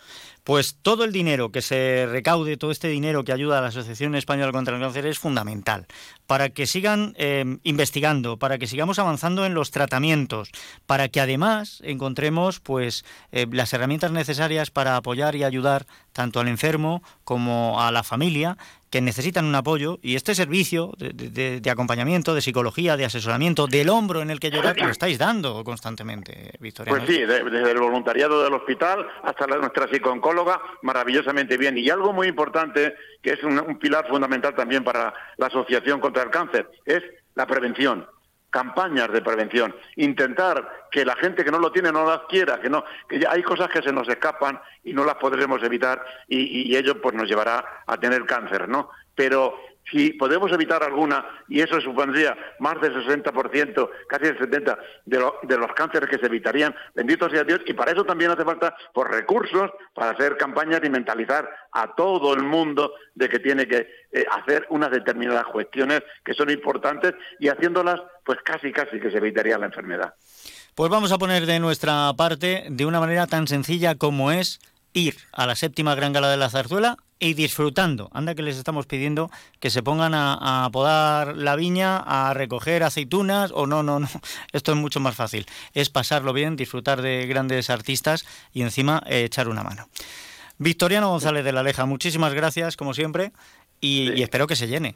Pues todo el dinero que se recaude, todo este dinero que ayuda a la Asociación Española contra el Cáncer es fundamental para que sigan eh, investigando, para que sigamos avanzando en los tratamientos, para que además encontremos pues eh, las herramientas necesarias para apoyar y ayudar tanto al enfermo como a la familia que necesitan un apoyo y este servicio de, acompañamiento, de psicología, de asesoramiento, del hombro en el que llorar, lo estáis dando constantemente, Victoria. Pues sí, desde el voluntariado del hospital hasta la, nuestra psicooncóloga, maravillosamente bien. Y algo muy importante, que es un pilar fundamental también para la Asociación contra el Cáncer, es la prevención campañas de prevención, intentar que la gente que no lo tiene no las quiera, que no, que ya hay cosas que se nos escapan y no las podremos evitar y, y ello pues nos llevará a tener cáncer, ¿no? Pero si podemos evitar alguna, y eso supondría más del 60%, casi el 70% de, de, los cánceres que se evitarían, bendito sea Dios, y para eso también hace falta por pues, recursos para hacer campañas y mentalizar a todo el mundo de que tiene que eh, hacer unas determinadas cuestiones que son importantes y haciéndolas, pues casi, casi que se evitaría la enfermedad. Pues vamos a poner de nuestra parte de una manera tan sencilla como es ir a la séptima gran gala de la zarzuela y disfrutando. Anda que les estamos pidiendo que se pongan a, podar la viña, a recoger aceitunas o no, no, no. *laughs* Esto es mucho más fácil. Es pasarlo bien, disfrutar de grandes artistas y encima eh, echar una mano. Victoriano González de la Leja, muchísimas gracias como siempre y espero que se llene.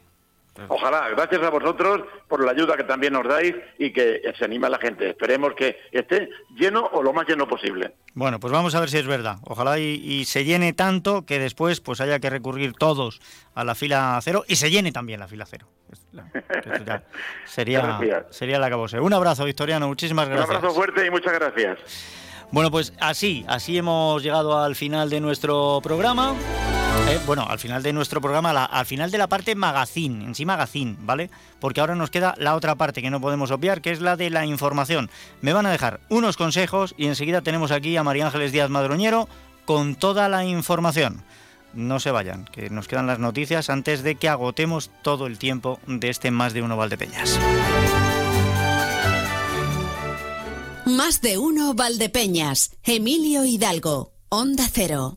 Ojalá, gracias a vosotros por la ayuda que también nos dais y que se anime a la gente. Esperemos que esté lleno o lo más lleno posible. Bueno, pues vamos a ver si es verdad. Ojalá y, se llene tanto que después pues haya que recurrir todos a la fila cero y se llene también la fila cero. *laughs* sería, sería la cabose. Un abrazo, Victoriano. Muchísimas gracias. Un abrazo fuerte y muchas gracias. Bueno, pues así, así hemos llegado al final de nuestro programa. Eh, bueno, al final de nuestro programa, al final de la parte magazine, en sí magazine, ¿vale? Porque ahora nos queda la otra parte que no podemos obviar, que es la de la información. Me van a dejar unos consejos y enseguida tenemos aquí a María Ángeles Díaz Madroñero con toda la información. No se vayan, que nos quedan las noticias antes de que agotemos todo el tiempo de este Más de Uno Valdepeñas. Más de Uno Valdepeñas, Emilio Hidalgo, Onda Cero.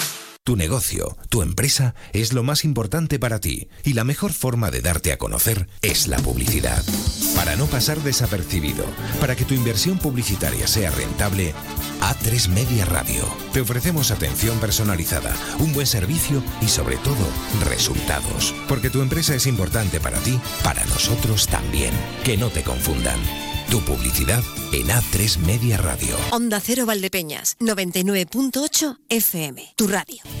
Tu negocio, tu empresa es lo más importante para ti y la mejor forma de darte a conocer es la publicidad. Para no pasar desapercibido, para que tu inversión publicitaria sea rentable, A3 Media Radio. Te ofrecemos atención personalizada, un buen servicio y sobre todo resultados. Porque tu empresa es importante para ti, para nosotros también. Que no te confundan. Tu publicidad en A3 Media Radio. Onda Cero Valdepeñas, 99.8 FM. Tu radio.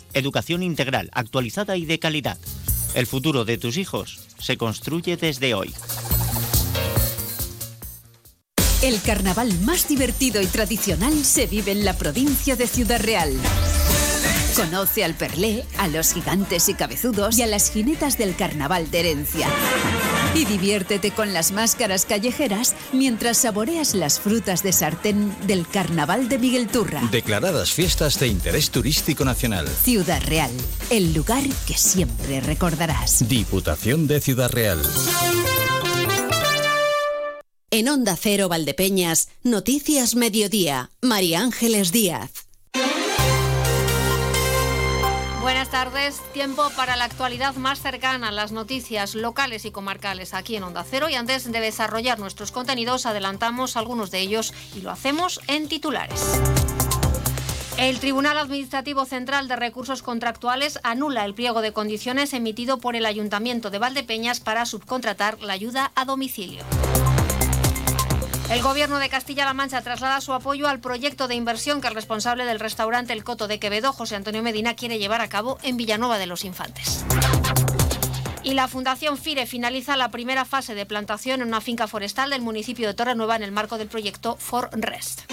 educación integral, actualizada y de calidad. El futuro de tus hijos se construye desde hoy. El carnaval más divertido y tradicional se vive en la provincia de Ciudad Real. Conoce al Perlé, a los gigantes y cabezudos y a las jinetas del carnaval de herencia. Y diviértete con las máscaras callejeras mientras saboreas las frutas de sartén del carnaval de Miguel Turra. Declaradas fiestas de interés turístico nacional. Ciudad Real, el lugar que siempre recordarás. Diputación de Ciudad Real. En Onda Cero Valdepeñas, Noticias Mediodía, María Ángeles Díaz. Tardes. Tiempo para la actualidad más cercana, las noticias locales y comarcales aquí en Onda Cero. Y antes de desarrollar nuestros contenidos, adelantamos algunos de ellos y lo hacemos en titulares. El Tribunal Administrativo Central de Recursos Contractuales anula el pliego de condiciones emitido por el Ayuntamiento de Valdepeñas para subcontratar la ayuda a domicilio. El Gobierno de Castilla-La Mancha traslada su apoyo al proyecto de inversión que el responsable del restaurante El Coto de Quevedo, José Antonio Medina, quiere llevar a cabo en Villanueva de los Infantes. Y la Fundación FIRE finaliza la primera fase de plantación en una finca forestal del municipio de Torrenueva en el marco del proyecto For Rest.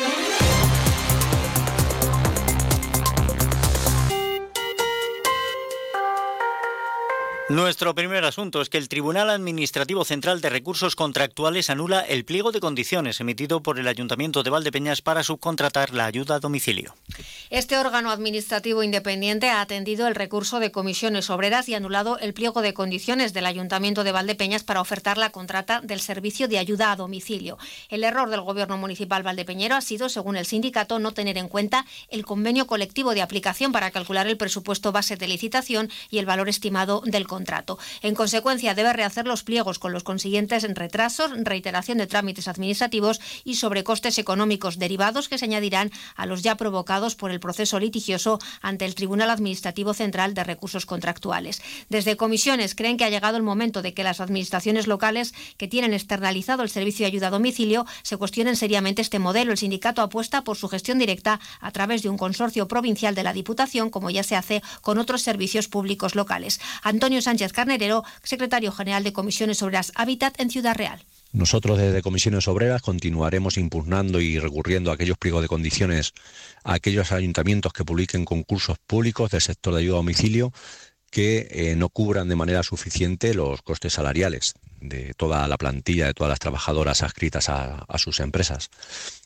Nuestro primer asunto es que el Tribunal Administrativo Central de Recursos Contractuales anula el pliego de condiciones emitido por el Ayuntamiento de Valdepeñas para subcontratar la ayuda a domicilio. Este órgano administrativo independiente ha atendido el recurso de comisiones obreras y anulado el pliego de condiciones del Ayuntamiento de Valdepeñas para ofertar la contrata del servicio de ayuda a domicilio. El error del Gobierno Municipal Valdepeñero ha sido, según el sindicato, no tener en cuenta el convenio colectivo de aplicación para calcular el presupuesto base de licitación y el valor estimado del contrato contrato. En consecuencia, debe rehacer los pliegos con los consiguientes retrasos, reiteración de trámites administrativos y sobrecostes económicos derivados que se añadirán a los ya provocados por el proceso litigioso ante el Tribunal Administrativo Central de Recursos Contractuales. Desde comisiones creen que ha llegado el momento de que las administraciones locales que tienen externalizado el servicio de ayuda a domicilio se cuestionen seriamente este modelo. El sindicato apuesta por su gestión directa a través de un consorcio provincial de la Diputación, como ya se hace con otros servicios públicos locales. Antonio Sánchez Carnerero, secretario general de Comisiones Obreras Hábitat en Ciudad Real. Nosotros desde Comisiones Obreras continuaremos impugnando y recurriendo a aquellos pliegos de condiciones a aquellos ayuntamientos que publiquen concursos públicos del sector de ayuda a domicilio que eh, no cubran de manera suficiente los costes salariales de toda la plantilla, de todas las trabajadoras adscritas a, sus empresas.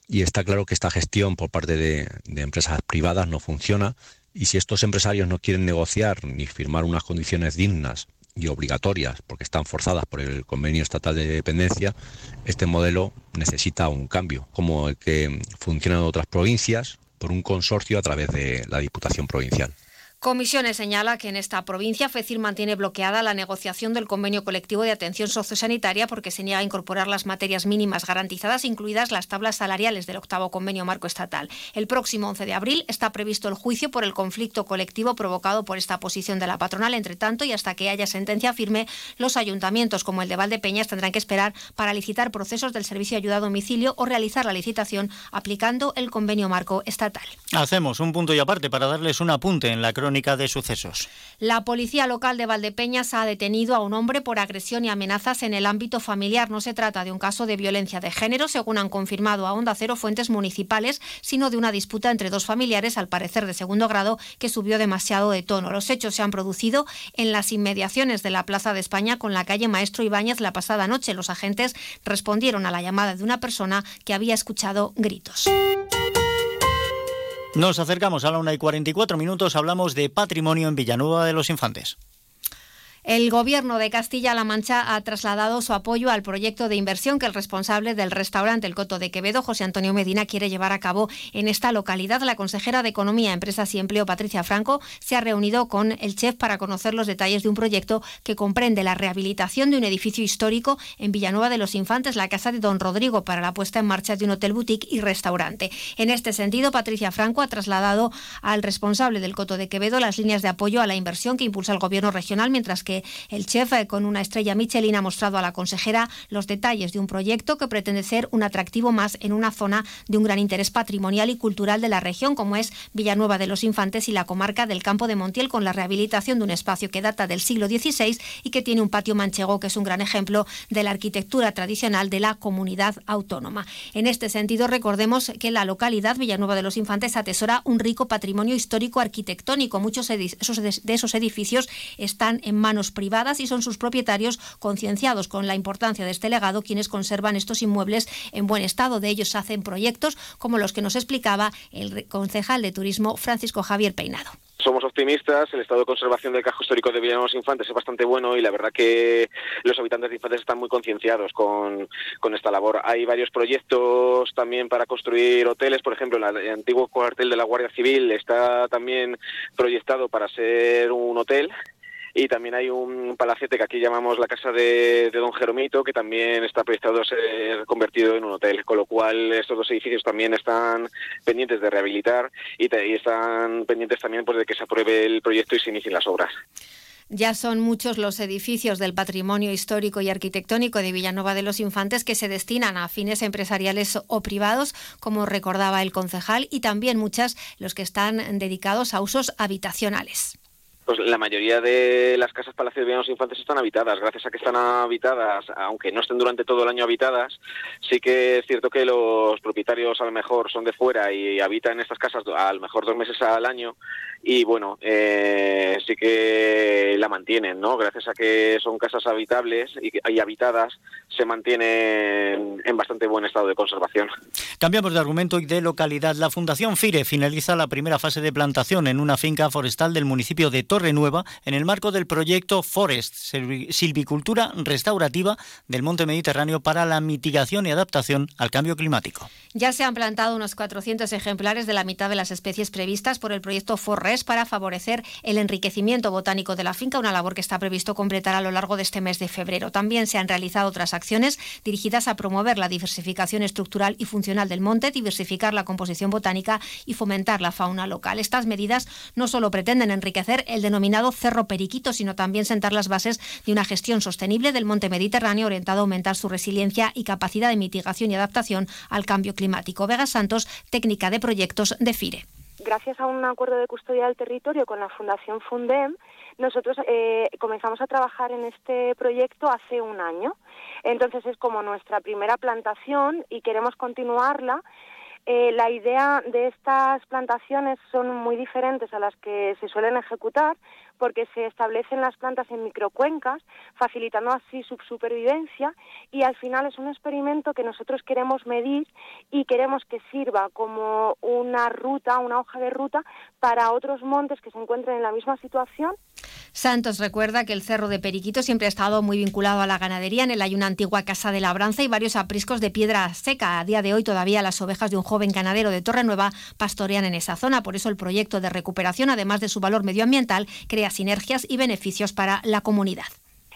Y está claro que esta gestión por parte de, de empresas privadas no funciona y si estos empresarios no quieren negociar ni firmar unas condiciones dignas y obligatorias, porque están forzadas por el convenio estatal de dependencia, este modelo necesita un cambio, como el que funciona en otras provincias por un consorcio a través de la Diputación Provincial. Comisiones señala que en esta provincia FECIR mantiene bloqueada la negociación del convenio colectivo de atención sociosanitaria porque se niega a incorporar las materias mínimas garantizadas, incluidas las tablas salariales del octavo convenio marco estatal. El próximo 11 de abril está previsto el juicio por el conflicto colectivo provocado por esta posición de la patronal. Entre tanto, y hasta que haya sentencia firme, los ayuntamientos como el de Valdepeñas tendrán que esperar para licitar procesos del servicio de ayuda a domicilio o realizar la licitación aplicando el convenio marco estatal. Hacemos un punto y aparte para darles un apunte en la crónica La policía local de Valdepeñas ha detenido a un hombre por agresión y amenazas en el ámbito familiar. No se trata de un caso de violencia de género, según han confirmado a Onda Cero fuentes municipales, sino de una disputa entre dos familiares, al parecer de segundo grado, que subió demasiado de tono. Los hechos se han producido en las inmediaciones de la Plaza de España con la calle Maestro Ibáñez la pasada noche. Los agentes respondieron a la llamada de una persona que había escuchado gritos. Nos acercamos a la 1 y 44 minutos, hablamos de patrimonio en Villanueva de los Infantes. El Gobierno de Castilla-La Mancha ha trasladado su apoyo al proyecto de inversión que el responsable del restaurante El Coto de Quevedo, José Antonio Medina, quiere llevar a cabo en esta localidad. La consejera de Economía, Empresas y Empleo, Patricia Franco, se ha reunido con el chef para conocer los detalles de un proyecto que comprende la rehabilitación de un edificio histórico en Villanueva de los Infantes, la casa de Don Rodrigo, para la puesta en marcha de un hotel boutique y restaurante. En este sentido, Patricia Franco ha trasladado al responsable del Coto de Quevedo las líneas de apoyo a la inversión que impulsa el Gobierno regional, mientras que el chef eh, con una estrella Michelin ha mostrado a la consejera los detalles de un proyecto que pretende ser un atractivo más en una zona de un gran interés patrimonial y cultural de la región, como es Villanueva de los Infantes y la comarca del Campo de Montiel, con la rehabilitación de un espacio que data del siglo XVI y que tiene un patio manchego que es un gran ejemplo de la arquitectura tradicional de la comunidad autónoma. En este sentido, recordemos que la localidad Villanueva de los Infantes atesora un rico patrimonio histórico arquitectónico. Muchos de esos edificios están en manos privadas y son sus propietarios concienciados con la importancia de este legado quienes conservan estos inmuebles en buen estado. De ellos hacen proyectos como los que nos explicaba el concejal de turismo Francisco Javier Peinado. Somos optimistas, el estado de conservación del casco histórico de Villanueva Infantes es bastante bueno y la verdad que los habitantes de Infantes están muy concienciados con, con, esta labor. Hay varios proyectos también para construir hoteles, por ejemplo, el antiguo cuartel de la Guardia Civil está también proyectado para ser un hotel y también hay un palacete que aquí llamamos la casa de, Don Jeromito, que también está proyectado a ser convertido en un hotel, con lo cual estos dos edificios también están pendientes de rehabilitar y, están pendientes también pues, de que se apruebe el proyecto y se inicien las obras. Ya son muchos los edificios del patrimonio histórico y arquitectónico de Villanueva de los Infantes que se destinan a fines empresariales o privados, como recordaba el concejal, y también muchas los que están dedicados a usos habitacionales. Pues la mayoría de las casas Palacio de los Infantes están habitadas. Gracias a que están habitadas, aunque no estén durante todo el año habitadas, sí que es cierto que los propietarios a lo mejor son de fuera y habitan estas casas a lo mejor dos meses al año y bueno, eh, sí que la mantienen, ¿no? Gracias a que son casas habitables y, y habitadas, se mantienen en bastante buen estado de conservación. Cambiamos de argumento y de localidad. La Fundación FIRE finaliza la primera fase de plantación en una finca forestal del municipio de Torrenueva en el marco del proyecto Forest, silvicultura restaurativa del monte Mediterráneo para la mitigación y adaptación al cambio climático. Ya se han plantado unos 400 ejemplares de la mitad de las especies previstas por el proyecto Forest para favorecer el enriquecimiento botánico de la finca, una labor que está previsto completar a lo largo de este mes de febrero. También se han realizado otras acciones dirigidas a promover la diversificación estructural y funcional del monte, diversificar la composición botánica y fomentar la fauna local. Estas medidas no solo pretenden enriquecer el denominado Cerro Periquito, sino también sentar las bases de una gestión sostenible del monte Mediterráneo orientado a aumentar su resiliencia y capacidad de mitigación y adaptación al cambio climático. Vega Santos, técnica de proyectos de FIRE. Gracias a un acuerdo de custodia del territorio con la Fundación Fundem, nosotros eh, comenzamos a trabajar en este proyecto hace un año. Entonces es como nuestra primera plantación y queremos continuarla eh, la idea de estas plantaciones son muy diferentes a las que se suelen ejecutar porque se establecen las plantas en microcuencas, facilitando así su supervivencia y al final es un experimento que nosotros queremos medir y queremos que sirva como una ruta, una hoja de ruta para otros montes que se encuentren en la misma situación Santos recuerda que el Cerro de Periquito siempre ha estado muy vinculado a la ganadería. En él hay una antigua casa de labranza y varios apriscos de piedra seca. A día de hoy todavía las ovejas de un joven ganadero de Torre Nueva pastorean en esa zona. Por eso el proyecto de recuperación, además de su valor medioambiental, crea sinergias y beneficios para la comunidad.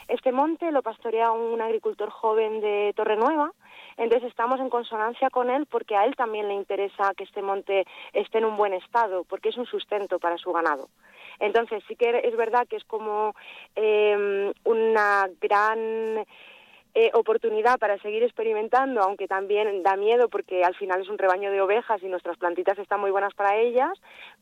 Este monte lo pastorea un agricultor joven de Torre Nueva. Entonces estamos en consonancia con él porque a él también le interesa que este monte esté en un buen estado, porque es un sustento para su ganado. Entonces sí que es verdad que es como eh, una gran eh, oportunidad para seguir experimentando, aunque también da miedo porque al final es un rebaño de ovejas y nuestras plantitas están muy buenas para ellas,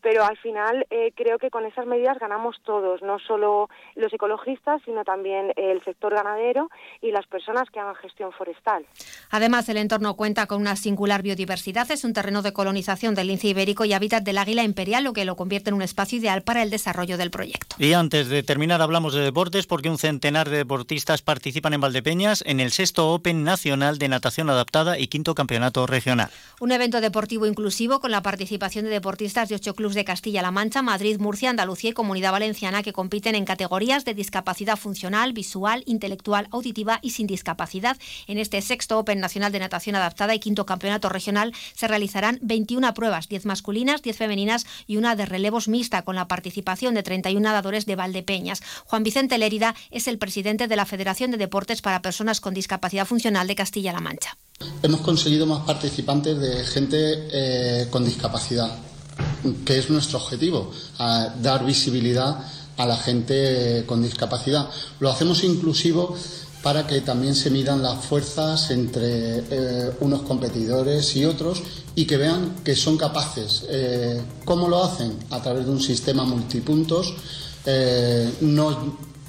pero al final eh, creo que con esas medidas ganamos todos, no solo los ecologistas, sino también el sector ganadero y las personas que hagan gestión forestal. Además, el entorno cuenta con una singular biodiversidad, es un terreno de colonización del lince ibérico y hábitat del águila imperial, lo que lo convierte en un espacio ideal para el desarrollo del proyecto. Y antes de terminar hablamos de deportes porque un centenar de deportistas participan en Valdepeñas en el sexto Open Nacional de Natación Adaptada y quinto Campeonato Regional. Un evento deportivo inclusivo con la participación de deportistas de ocho clubes de Castilla-La Mancha, Madrid, Murcia, Andalucía y Comunidad Valenciana que compiten en categorías de discapacidad funcional, visual, intelectual, auditiva y sin discapacidad. En este sexto Open Nacional de Natación Adaptada y quinto Campeonato Regional se realizarán 21 pruebas, 10 masculinas, 10 femeninas y una de relevos mixta con la participación de 31 nadadores de Valdepeñas. Juan Vicente Lérida es el presidente de la Federación de Deportes para Personas con discapacidad funcional de Castilla-La Mancha. Hemos conseguido más participantes de gente eh, con discapacidad, que es nuestro objetivo, dar visibilidad a la gente con discapacidad. Lo hacemos inclusivo para que también se midan las fuerzas entre eh, unos competidores y otros y que vean que son capaces. Eh, ¿Cómo lo hacen? A través de un sistema multipuntos.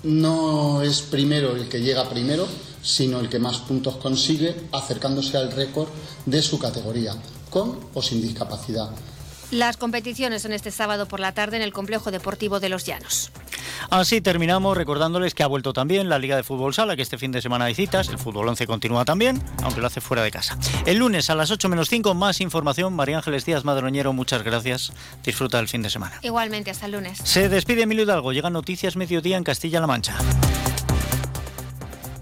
no es primero el que llega primero, sino el que más puntos consigue acercándose al récord de su categoría, con o sin discapacidad. Las competiciones son este sábado por la tarde en el Complejo Deportivo de Los Llanos. Así terminamos recordándoles que ha vuelto también la Liga de Fútbol Sala, que este fin de semana hay citas. El fútbol 11 continúa también, aunque lo hace fuera de casa. El lunes a las 8 menos 5, más información. María Ángeles Díaz Madroñero, muchas gracias. Disfruta del fin de semana. Igualmente, hasta el lunes. Se despide Emilio Hidalgo. Llega Noticias Mediodía en Castilla-La Mancha.